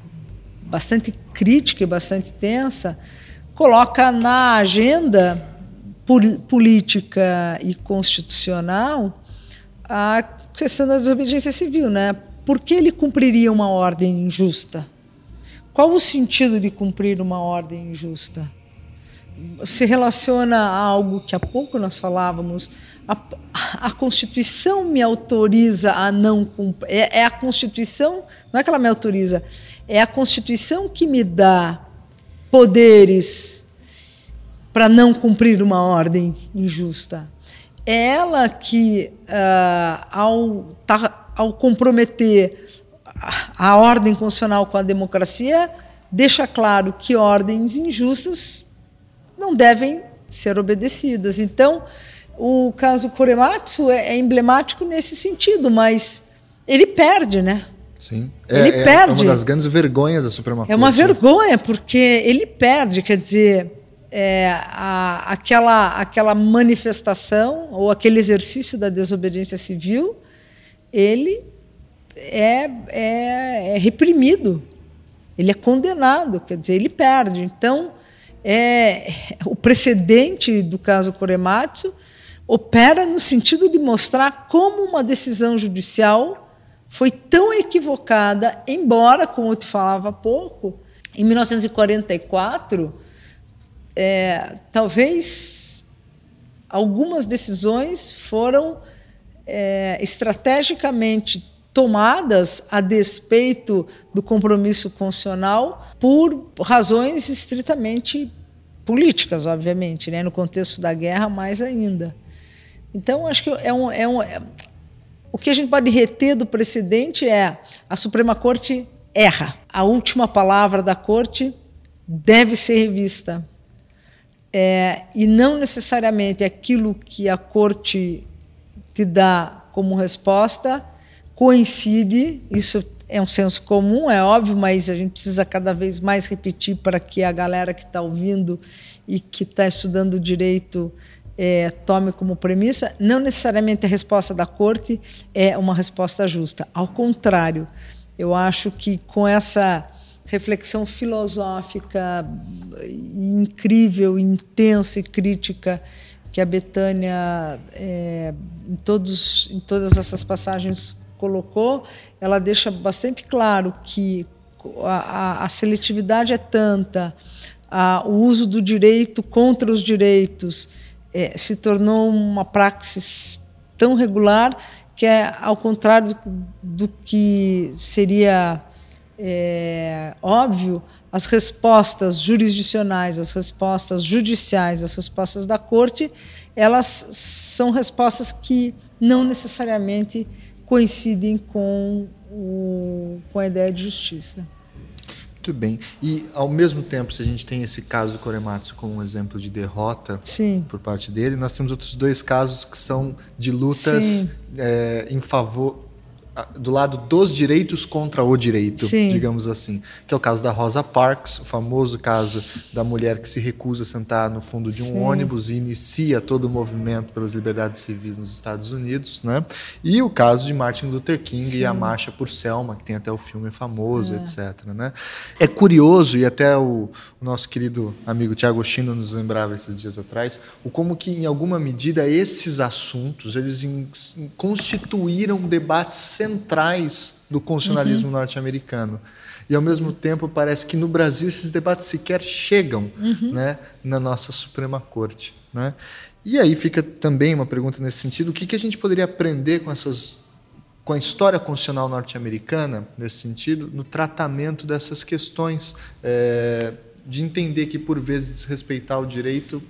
S2: bastante crítica e bastante tensa, coloca na agenda política e constitucional a questão da desobediência civil, né? Por que ele cumpriria uma ordem injusta? qual o sentido de cumprir uma ordem injusta? Se relaciona a algo que há pouco nós falávamos. A, a Constituição me autoriza a não cumprir. É, é a Constituição, não é que ela me autoriza, é a Constituição que me dá poderes para não cumprir uma ordem injusta. É ela que, uh, ao, tá, ao comprometer a ordem constitucional com a democracia deixa claro que ordens injustas não devem ser obedecidas. Então, o caso Korematsu é, é emblemático nesse sentido, mas ele perde, né?
S1: Sim.
S2: Ele
S1: é,
S2: perde.
S1: É uma das grandes vergonhas da Suprema Corte.
S2: É uma vergonha, porque ele perde, quer dizer, é, a, aquela, aquela manifestação ou aquele exercício da desobediência civil, ele é, é, é reprimido, ele é condenado, quer dizer, ele perde. Então, é, o precedente do caso Korematsu opera no sentido de mostrar como uma decisão judicial foi tão equivocada, embora, como eu te falava há pouco, em 1944, é, talvez algumas decisões foram é, estrategicamente tomadas a despeito do compromisso constitucional por razões estritamente políticas, obviamente, né? no contexto da guerra, mais ainda. Então, acho que é um, é um, é... o que a gente pode reter do precedente é a Suprema Corte erra. A última palavra da Corte deve ser revista. É, e não necessariamente aquilo que a Corte te dá como resposta coincide, isso é um senso comum, é óbvio, mas a gente precisa cada vez mais repetir para que a galera que está ouvindo e que está estudando direito é, tome como premissa. Não necessariamente a resposta da corte é uma resposta justa. Ao contrário, eu acho que com essa reflexão filosófica incrível, intensa e crítica que a Betânia, é, em, todos, em todas essas passagens colocou, ela deixa bastante claro que a, a, a seletividade é tanta, a, o uso do direito contra os direitos é, se tornou uma praxis tão regular que é ao contrário do, que seria é, óbvio, as respostas jurisdicionais, as respostas judiciais, as respostas da corte, elas são respostas que não necessariamente coincidem com, o, com a ideia de justiça.
S1: Muito bem. E, ao mesmo tempo, se a gente tem esse caso do Korematsu como um exemplo de derrota
S2: Sim.
S1: por parte dele, nós temos outros dois casos que são de lutas é, em favor do lado dos direitos contra o direito,
S2: Sim.
S1: digamos assim. Que é o caso da Rosa Parks, o famoso caso da mulher que se recusa a sentar no fundo de um Sim. ônibus e inicia todo o movimento pelas liberdades civis nos Estados Unidos, né? E o caso de Martin Luther King Sim. e a marcha por Selma, que tem até o filme famoso, é. etc. Né? É curioso, e até o, o nosso querido amigo Tiago Chino nos lembrava esses dias atrás, o como que, em alguma medida, esses assuntos eles in, constituíram debates centrais centrais do constitucionalismo uhum. norte-americano. E, ao mesmo tempo, parece que no Brasil esses debates sequer chegam uhum. né, na nossa Suprema Corte. Né? E aí fica também uma pergunta nesse sentido: o que, que a gente poderia aprender com essas com a história constitucional norte-americana, nesse sentido, no tratamento dessas questões, é, de entender que, por vezes, respeitar o direito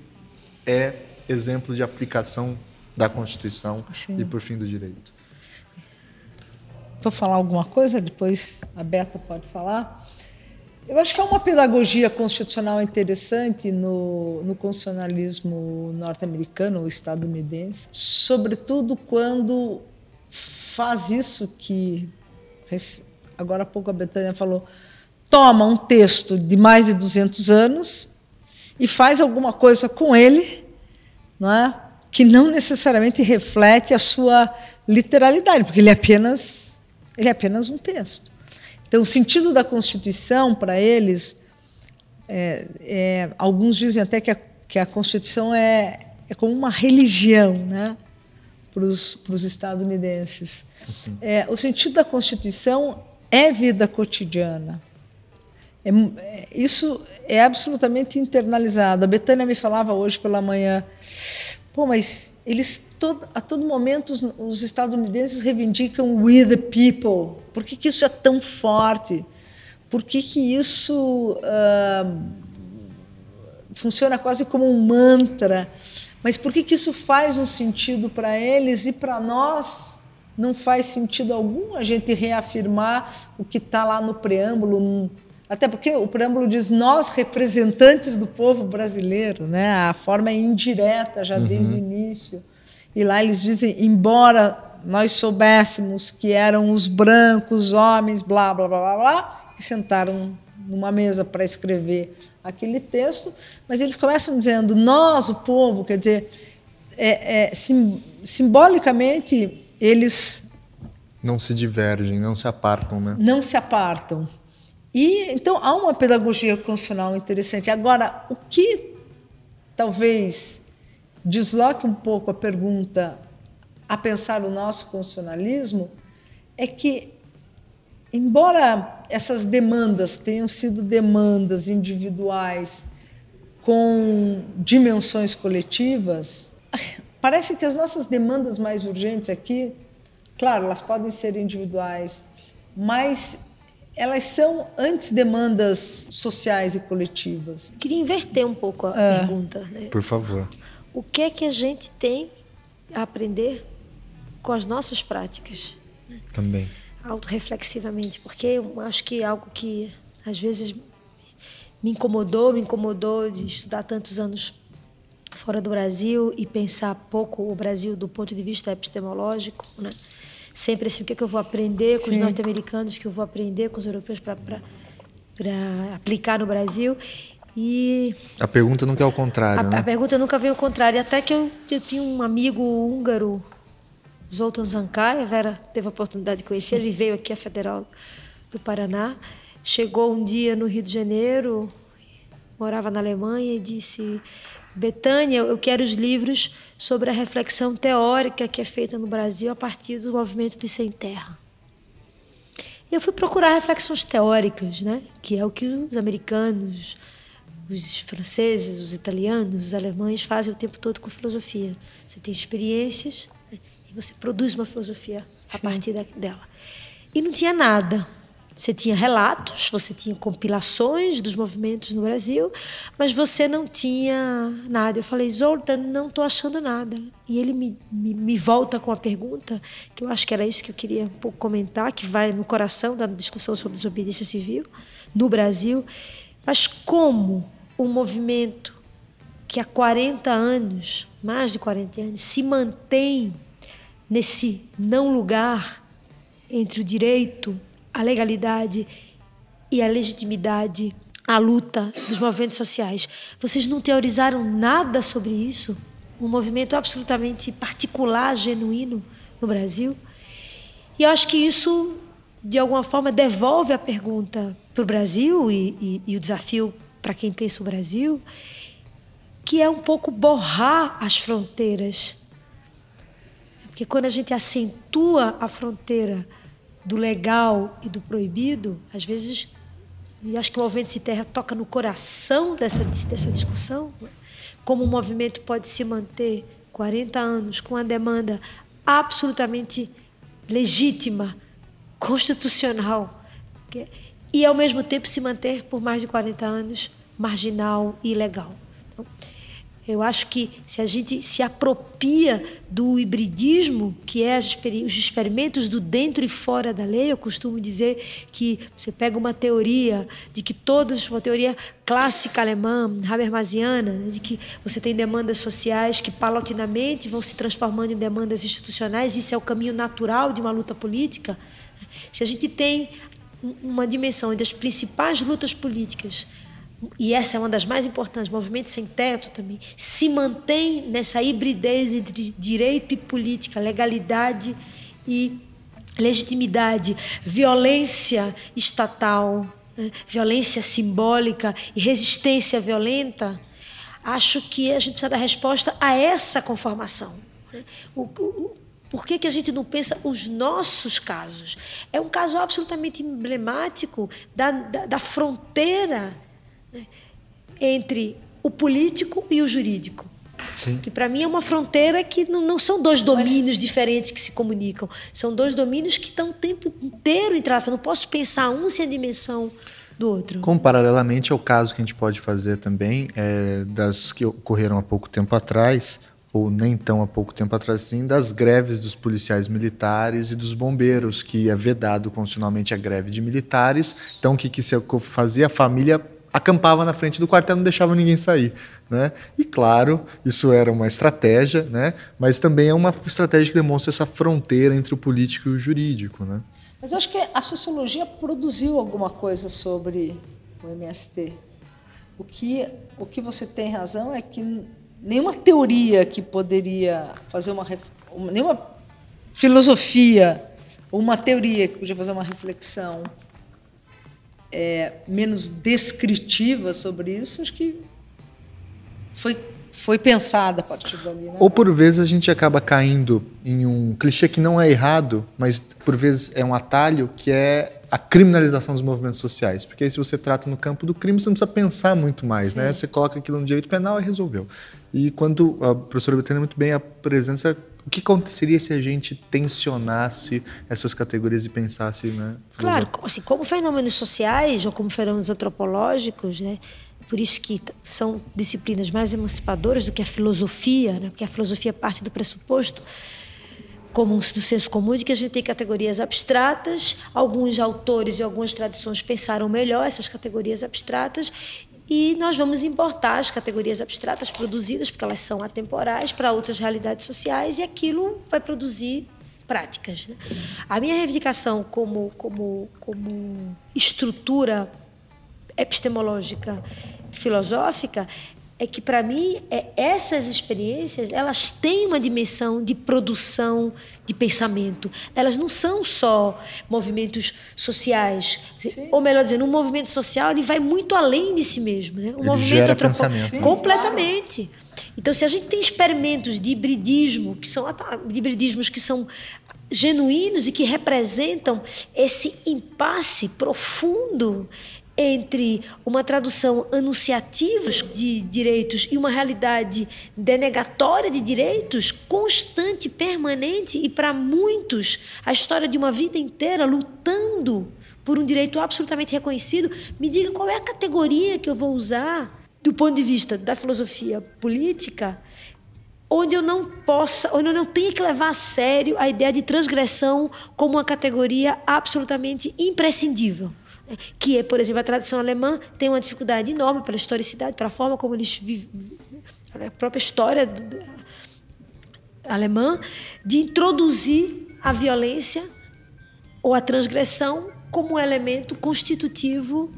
S1: é exemplo de aplicação da Constituição Sim. e, por fim, do direito.
S2: Vou falar alguma coisa, depois a Beta pode falar. Eu acho que há uma pedagogia constitucional interessante no, no constitucionalismo norte-americano ou estadunidense, sobretudo quando faz isso que agora há pouco a Betânia falou, toma um texto de mais de 200 anos e faz alguma coisa com ele, não é? que não necessariamente reflete a sua literalidade, porque ele é apenas ele é apenas um texto. Então, o sentido da Constituição, para eles, é, é, alguns dizem até que a, que a Constituição é, é como uma religião né, para os estadunidenses. É, o sentido da Constituição é vida cotidiana. é, é, isso é absolutamente internalizado. A Betânia me falava hoje pela manhã, pô, mas eles todo, a todo momento os, os, estadunidenses reivindicam we the people. Por que, que isso é tão forte? Por que, que isso uh, funciona quase como um mantra? Mas por que, que isso faz um sentido para eles e para nós não faz sentido algum a gente reafirmar o que está lá no preâmbulo? Até porque o preâmbulo diz nós, representantes do povo brasileiro, né? a forma é indireta já uhum. desde o início. E lá eles dizem, embora nós soubéssemos que eram os brancos, homens, blá, blá, blá, blá, blá, que sentaram numa mesa para escrever aquele texto, mas eles começam dizendo, nós, o povo, quer dizer, é, é, sim, simbolicamente, eles...
S1: Não se divergem, não se apartam, né?
S2: Não se apartam. E então há uma pedagogia constitucional interessante. Agora, o que talvez desloque um pouco a pergunta a pensar o nosso constitucionalismo é que, embora essas demandas tenham sido demandas individuais com dimensões coletivas, parece que as nossas demandas mais urgentes aqui, claro, elas podem ser individuais, mas elas são antes demandas sociais e coletivas.
S3: Queria inverter um pouco a é. pergunta. Né?
S1: Por favor.
S3: O que é que a gente tem a aprender com as nossas práticas?
S1: Né? Também.
S3: Autoreflexivamente, porque eu acho que é algo que às vezes me incomodou, me incomodou de estudar tantos anos fora do Brasil e pensar pouco o Brasil do ponto de vista epistemológico, né? Sempre assim, o que, é que eu vou aprender com Sim. os norte-americanos, que eu vou aprender com os europeus para aplicar no Brasil. E
S1: a pergunta nunca é o contrário,
S3: a,
S1: né?
S3: A pergunta nunca veio ao contrário. Até que eu, eu tinha um amigo húngaro, Zoltan Zankay, a Vera teve a oportunidade de conhecer, ele veio aqui à Federal do Paraná, chegou um dia no Rio de Janeiro, morava na Alemanha e disse: Betânia, eu quero os livros sobre a reflexão teórica que é feita no Brasil a partir do movimento dos sem terra. Eu fui procurar reflexões teóricas, né? que é o que os americanos, os franceses, os italianos, os alemães fazem o tempo todo com filosofia. Você tem experiências né? e você produz uma filosofia a Sim. partir dela. E não tinha nada. Você tinha relatos, você tinha compilações dos movimentos no Brasil, mas você não tinha nada. Eu falei, Zoltan, não estou achando nada. E ele me, me, me, volta com a pergunta, que eu acho que era isso que eu queria um pouco comentar, que vai no coração da discussão sobre desobediência civil no Brasil. Mas como um movimento que há 40 anos, mais de 40 anos, se mantém nesse não lugar entre o direito a legalidade e a legitimidade, a luta dos movimentos sociais. Vocês não teorizaram nada sobre isso? Um movimento absolutamente particular, genuíno no Brasil? E eu acho que isso, de alguma forma, devolve a pergunta para o Brasil e, e, e o desafio para quem pensa o Brasil, que é um pouco borrar as fronteiras. Porque quando a gente acentua a fronteira do legal e do proibido, às vezes, e acho que o movimento se terra toca no coração dessa, dessa discussão, né? como o movimento pode se manter 40 anos com a demanda absolutamente legítima, constitucional, e ao mesmo tempo se manter por mais de 40 anos marginal e ilegal. Eu acho que se a gente se apropria do hibridismo, que é os experimentos do dentro e fora da lei, eu costumo dizer que você pega uma teoria de que todos, uma teoria clássica alemã, habermasiana, né, de que você tem demandas sociais que paulatinamente vão se transformando em demandas institucionais, isso é o caminho natural de uma luta política. Se a gente tem uma dimensão das principais lutas políticas e essa é uma das mais importantes, movimento sem teto também, se mantém nessa hibridez entre direito e política, legalidade e legitimidade, violência estatal, né? violência simbólica e resistência violenta, acho que a gente precisa dar resposta a essa conformação. Né? O, o, Por que, que a gente não pensa os nossos casos? É um caso absolutamente emblemático da, da, da fronteira entre o político e o jurídico. Sim. Que para mim é uma fronteira que não, não são dois domínios Mas... diferentes que se comunicam. São dois domínios que estão o tempo inteiro em traça. Eu não posso pensar um sem a dimensão do outro.
S1: Como paralelamente ao caso que a gente pode fazer também, é, das que ocorreram há pouco tempo atrás, ou nem tão há pouco tempo atrás assim, das greves dos policiais militares e dos bombeiros, que é vedado constitucionalmente a greve de militares. Então, o que, que se fazia? A família acampava na frente do quartel, não deixava ninguém sair. Né? E claro, isso era uma estratégia, né? mas também é uma estratégia que demonstra essa fronteira entre o político e o jurídico. Né?
S2: Mas acho que a sociologia produziu alguma coisa sobre o MST. O que, o que você tem razão é que nenhuma teoria que poderia fazer uma, nenhuma filosofia ou uma teoria que podia fazer uma reflexão é, menos descritiva sobre isso, acho que foi foi pensada a partir dali. Né?
S1: Ou por vezes a gente acaba caindo em um clichê que não é errado, mas por vezes é um atalho que é a criminalização dos movimentos sociais. Porque aí se você trata no campo do crime, você não precisa pensar muito mais, né? Você coloca aquilo no direito penal e resolveu. E quando a professora Betânia muito bem apresenta o que aconteceria se a gente tensionasse essas categorias e pensasse, né?
S3: Claro, assim, como fenômenos sociais ou como fenômenos antropológicos, né? Por isso que são disciplinas mais emancipadoras do que a filosofia, né? Porque a filosofia parte do pressuposto comum, do senso comum de que a gente tem categorias abstratas. Alguns autores e algumas tradições pensaram melhor essas categorias abstratas e nós vamos importar as categorias abstratas produzidas, porque elas são atemporais, para outras realidades sociais e aquilo vai produzir práticas. Né? A minha reivindicação como, como, como estrutura epistemológica filosófica é que para mim é, essas experiências elas têm uma dimensão de produção de pensamento elas não são só movimentos sociais Sim. ou melhor dizendo um movimento social ele vai muito além de si mesmo né um
S1: ele movimento
S3: Sim, completamente claro. então se a gente tem experimentos de hibridismo que são de hibridismos que são genuínos e que representam esse impasse profundo entre uma tradução anunciativa de direitos e uma realidade denegatória de direitos constante, permanente e para muitos a história de uma vida inteira lutando por um direito absolutamente reconhecido. Me diga qual é a categoria que eu vou usar do ponto de vista da filosofia política onde eu não possa, onde eu não tenha que levar a sério a ideia de transgressão como uma categoria absolutamente imprescindível que é, por exemplo, a tradição alemã tem uma dificuldade enorme pela historicidade, pela forma como eles vivem, a própria história alemã, de introduzir a violência ou a transgressão como um elemento constitutivo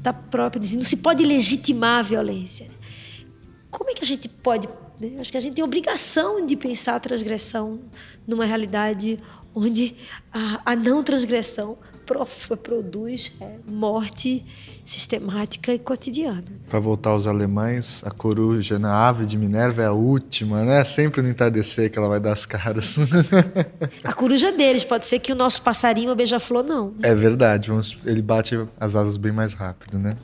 S3: da própria. Não se pode legitimar a violência. Né? Como é que a gente pode. Né? Acho que a gente tem obrigação de pensar a transgressão numa realidade onde a, a não transgressão produz é, morte sistemática e cotidiana.
S1: Para voltar aos alemães, a coruja, na né, ave de Minerva é a última, né? Sempre no entardecer que ela vai dar as caras.
S3: a coruja deles, pode ser que o nosso passarinho, a beija-flor, não.
S1: Né? É verdade, vamos, ele bate as asas bem mais rápido, né?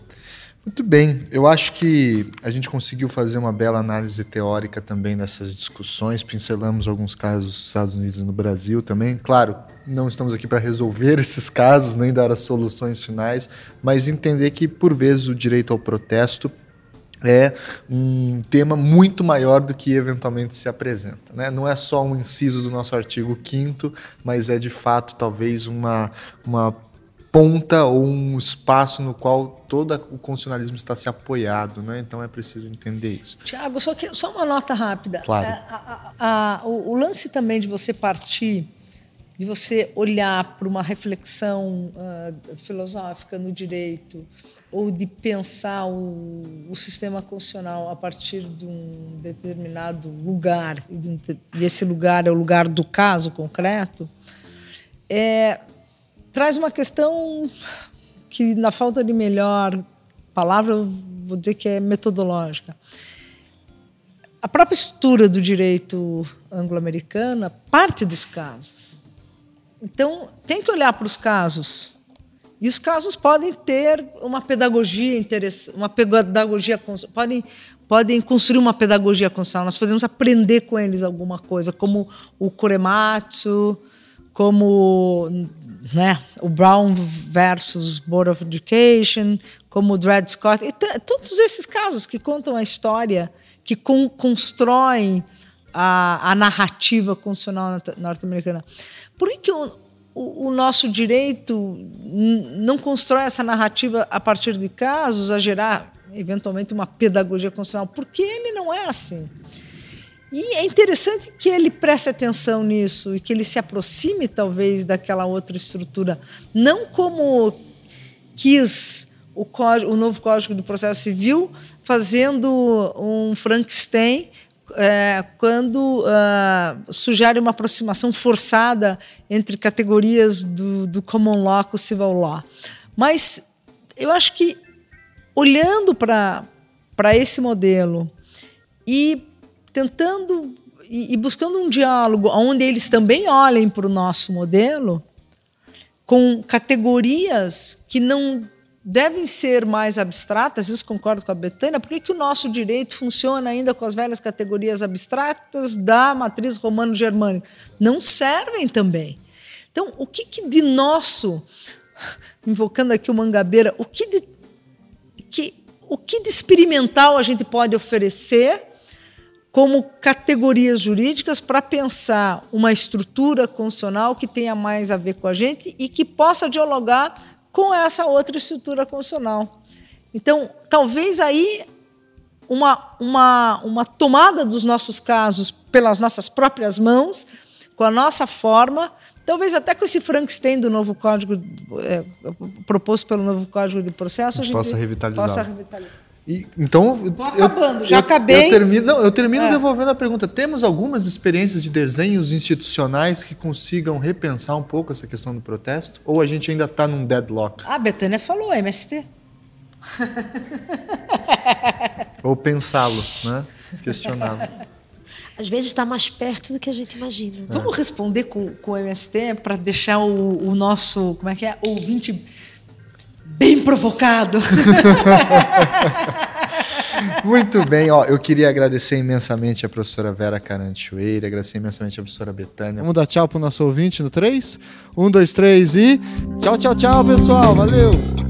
S1: Muito bem, eu acho que a gente conseguiu fazer uma bela análise teórica também nessas discussões, pincelamos alguns casos dos Estados Unidos e no Brasil também. Claro, não estamos aqui para resolver esses casos, nem dar as soluções finais, mas entender que, por vezes, o direito ao protesto é um tema muito maior do que eventualmente se apresenta. Né? Não é só um inciso do nosso artigo 5 mas é de fato talvez uma, uma ponta ou um espaço no qual todo o constitucionalismo está se apoiado, né? Então é preciso entender isso.
S2: Tiago, só, que, só uma nota rápida.
S1: Claro.
S2: É, a, a, a, o, o, lance também de você partir, de você olhar para uma reflexão uh, filosófica no direito, ou de pensar o, o, sistema constitucional a partir de um determinado lugar, e, de um, e esse lugar é o lugar do caso concreto, é, traz uma questão que, na falta de melhor palavra, eu vou dizer que é metodológica. a própria estrutura do direito anglo-americana parte dos casos. Então, tem que olhar para os casos. E os casos podem ter uma pedagogia interessante, uma pedagogia podem podem construir uma pedagogia constitucional. Nós podemos aprender com eles alguma coisa, como o Korematsu, como né, o Brown versus Board of Education, como o Dred Scott, e todos esses casos que contam a história, que con constroem a, a narrativa constitucional norte-americana. Por que, que o, o, o, nosso direito não constrói essa narrativa a partir de casos, a gerar eventualmente uma pedagogia constitucional? Porque ele não é assim. E é interessante que ele preste atenção nisso e que ele se aproxime, talvez, daquela outra estrutura, não como quis o, código, o novo Código do Processo Civil, fazendo um Frankenstein é, quando uh, sugere uma aproximação forçada entre categorias do, do common law com o civil law. Mas eu acho que, olhando para esse modelo e tentando e, e buscando um diálogo onde eles também olhem para o nosso modelo com categorias que não devem ser mais abstratas, isso concordo com a Betânia, por que, o nosso direito funciona ainda com as velhas categorias abstratas da matriz romano-germânica? Não servem também. Então, o que, que de nosso, invocando aqui o Mangabeira, o que de, que, o que de experimental a gente pode oferecer como categorias jurídicas para pensar uma estrutura constitucional que tenha mais a ver com a gente e que possa dialogar com essa outra estrutura constitucional. Então, talvez aí uma, uma, uma tomada dos nossos casos pelas nossas próprias mãos, com a nossa forma, talvez até com esse Frankenstein do novo código, é, proposto pelo novo código de processo, a gente,
S1: possa revitalizar.
S2: Possa revitalizar.
S1: E, então,
S2: Tô acabando, eu, já eu, acabei.
S1: Eu termino, não, eu termino é. devolvendo a pergunta. Temos algumas experiências de desenhos institucionais que consigam repensar um pouco essa questão do protesto? Ou a gente ainda está num deadlock?
S2: Ah, a Betânia falou, MST.
S1: Ou pensá-lo, né? questioná-lo.
S3: Às vezes está mais perto do que a gente imagina. Né?
S2: Vamos responder com, com o MST para deixar o, o nosso, como é que é, ouvinte bem provocado.
S1: Muito bem, ó, eu queria agradecer imensamente a professora Vera Caranchoeira, agradecer imensamente a professora Betânia. Vamos dar tchau pro nosso ouvinte no 3? 1, 2, 3 e. Tchau, tchau, tchau, pessoal. Valeu!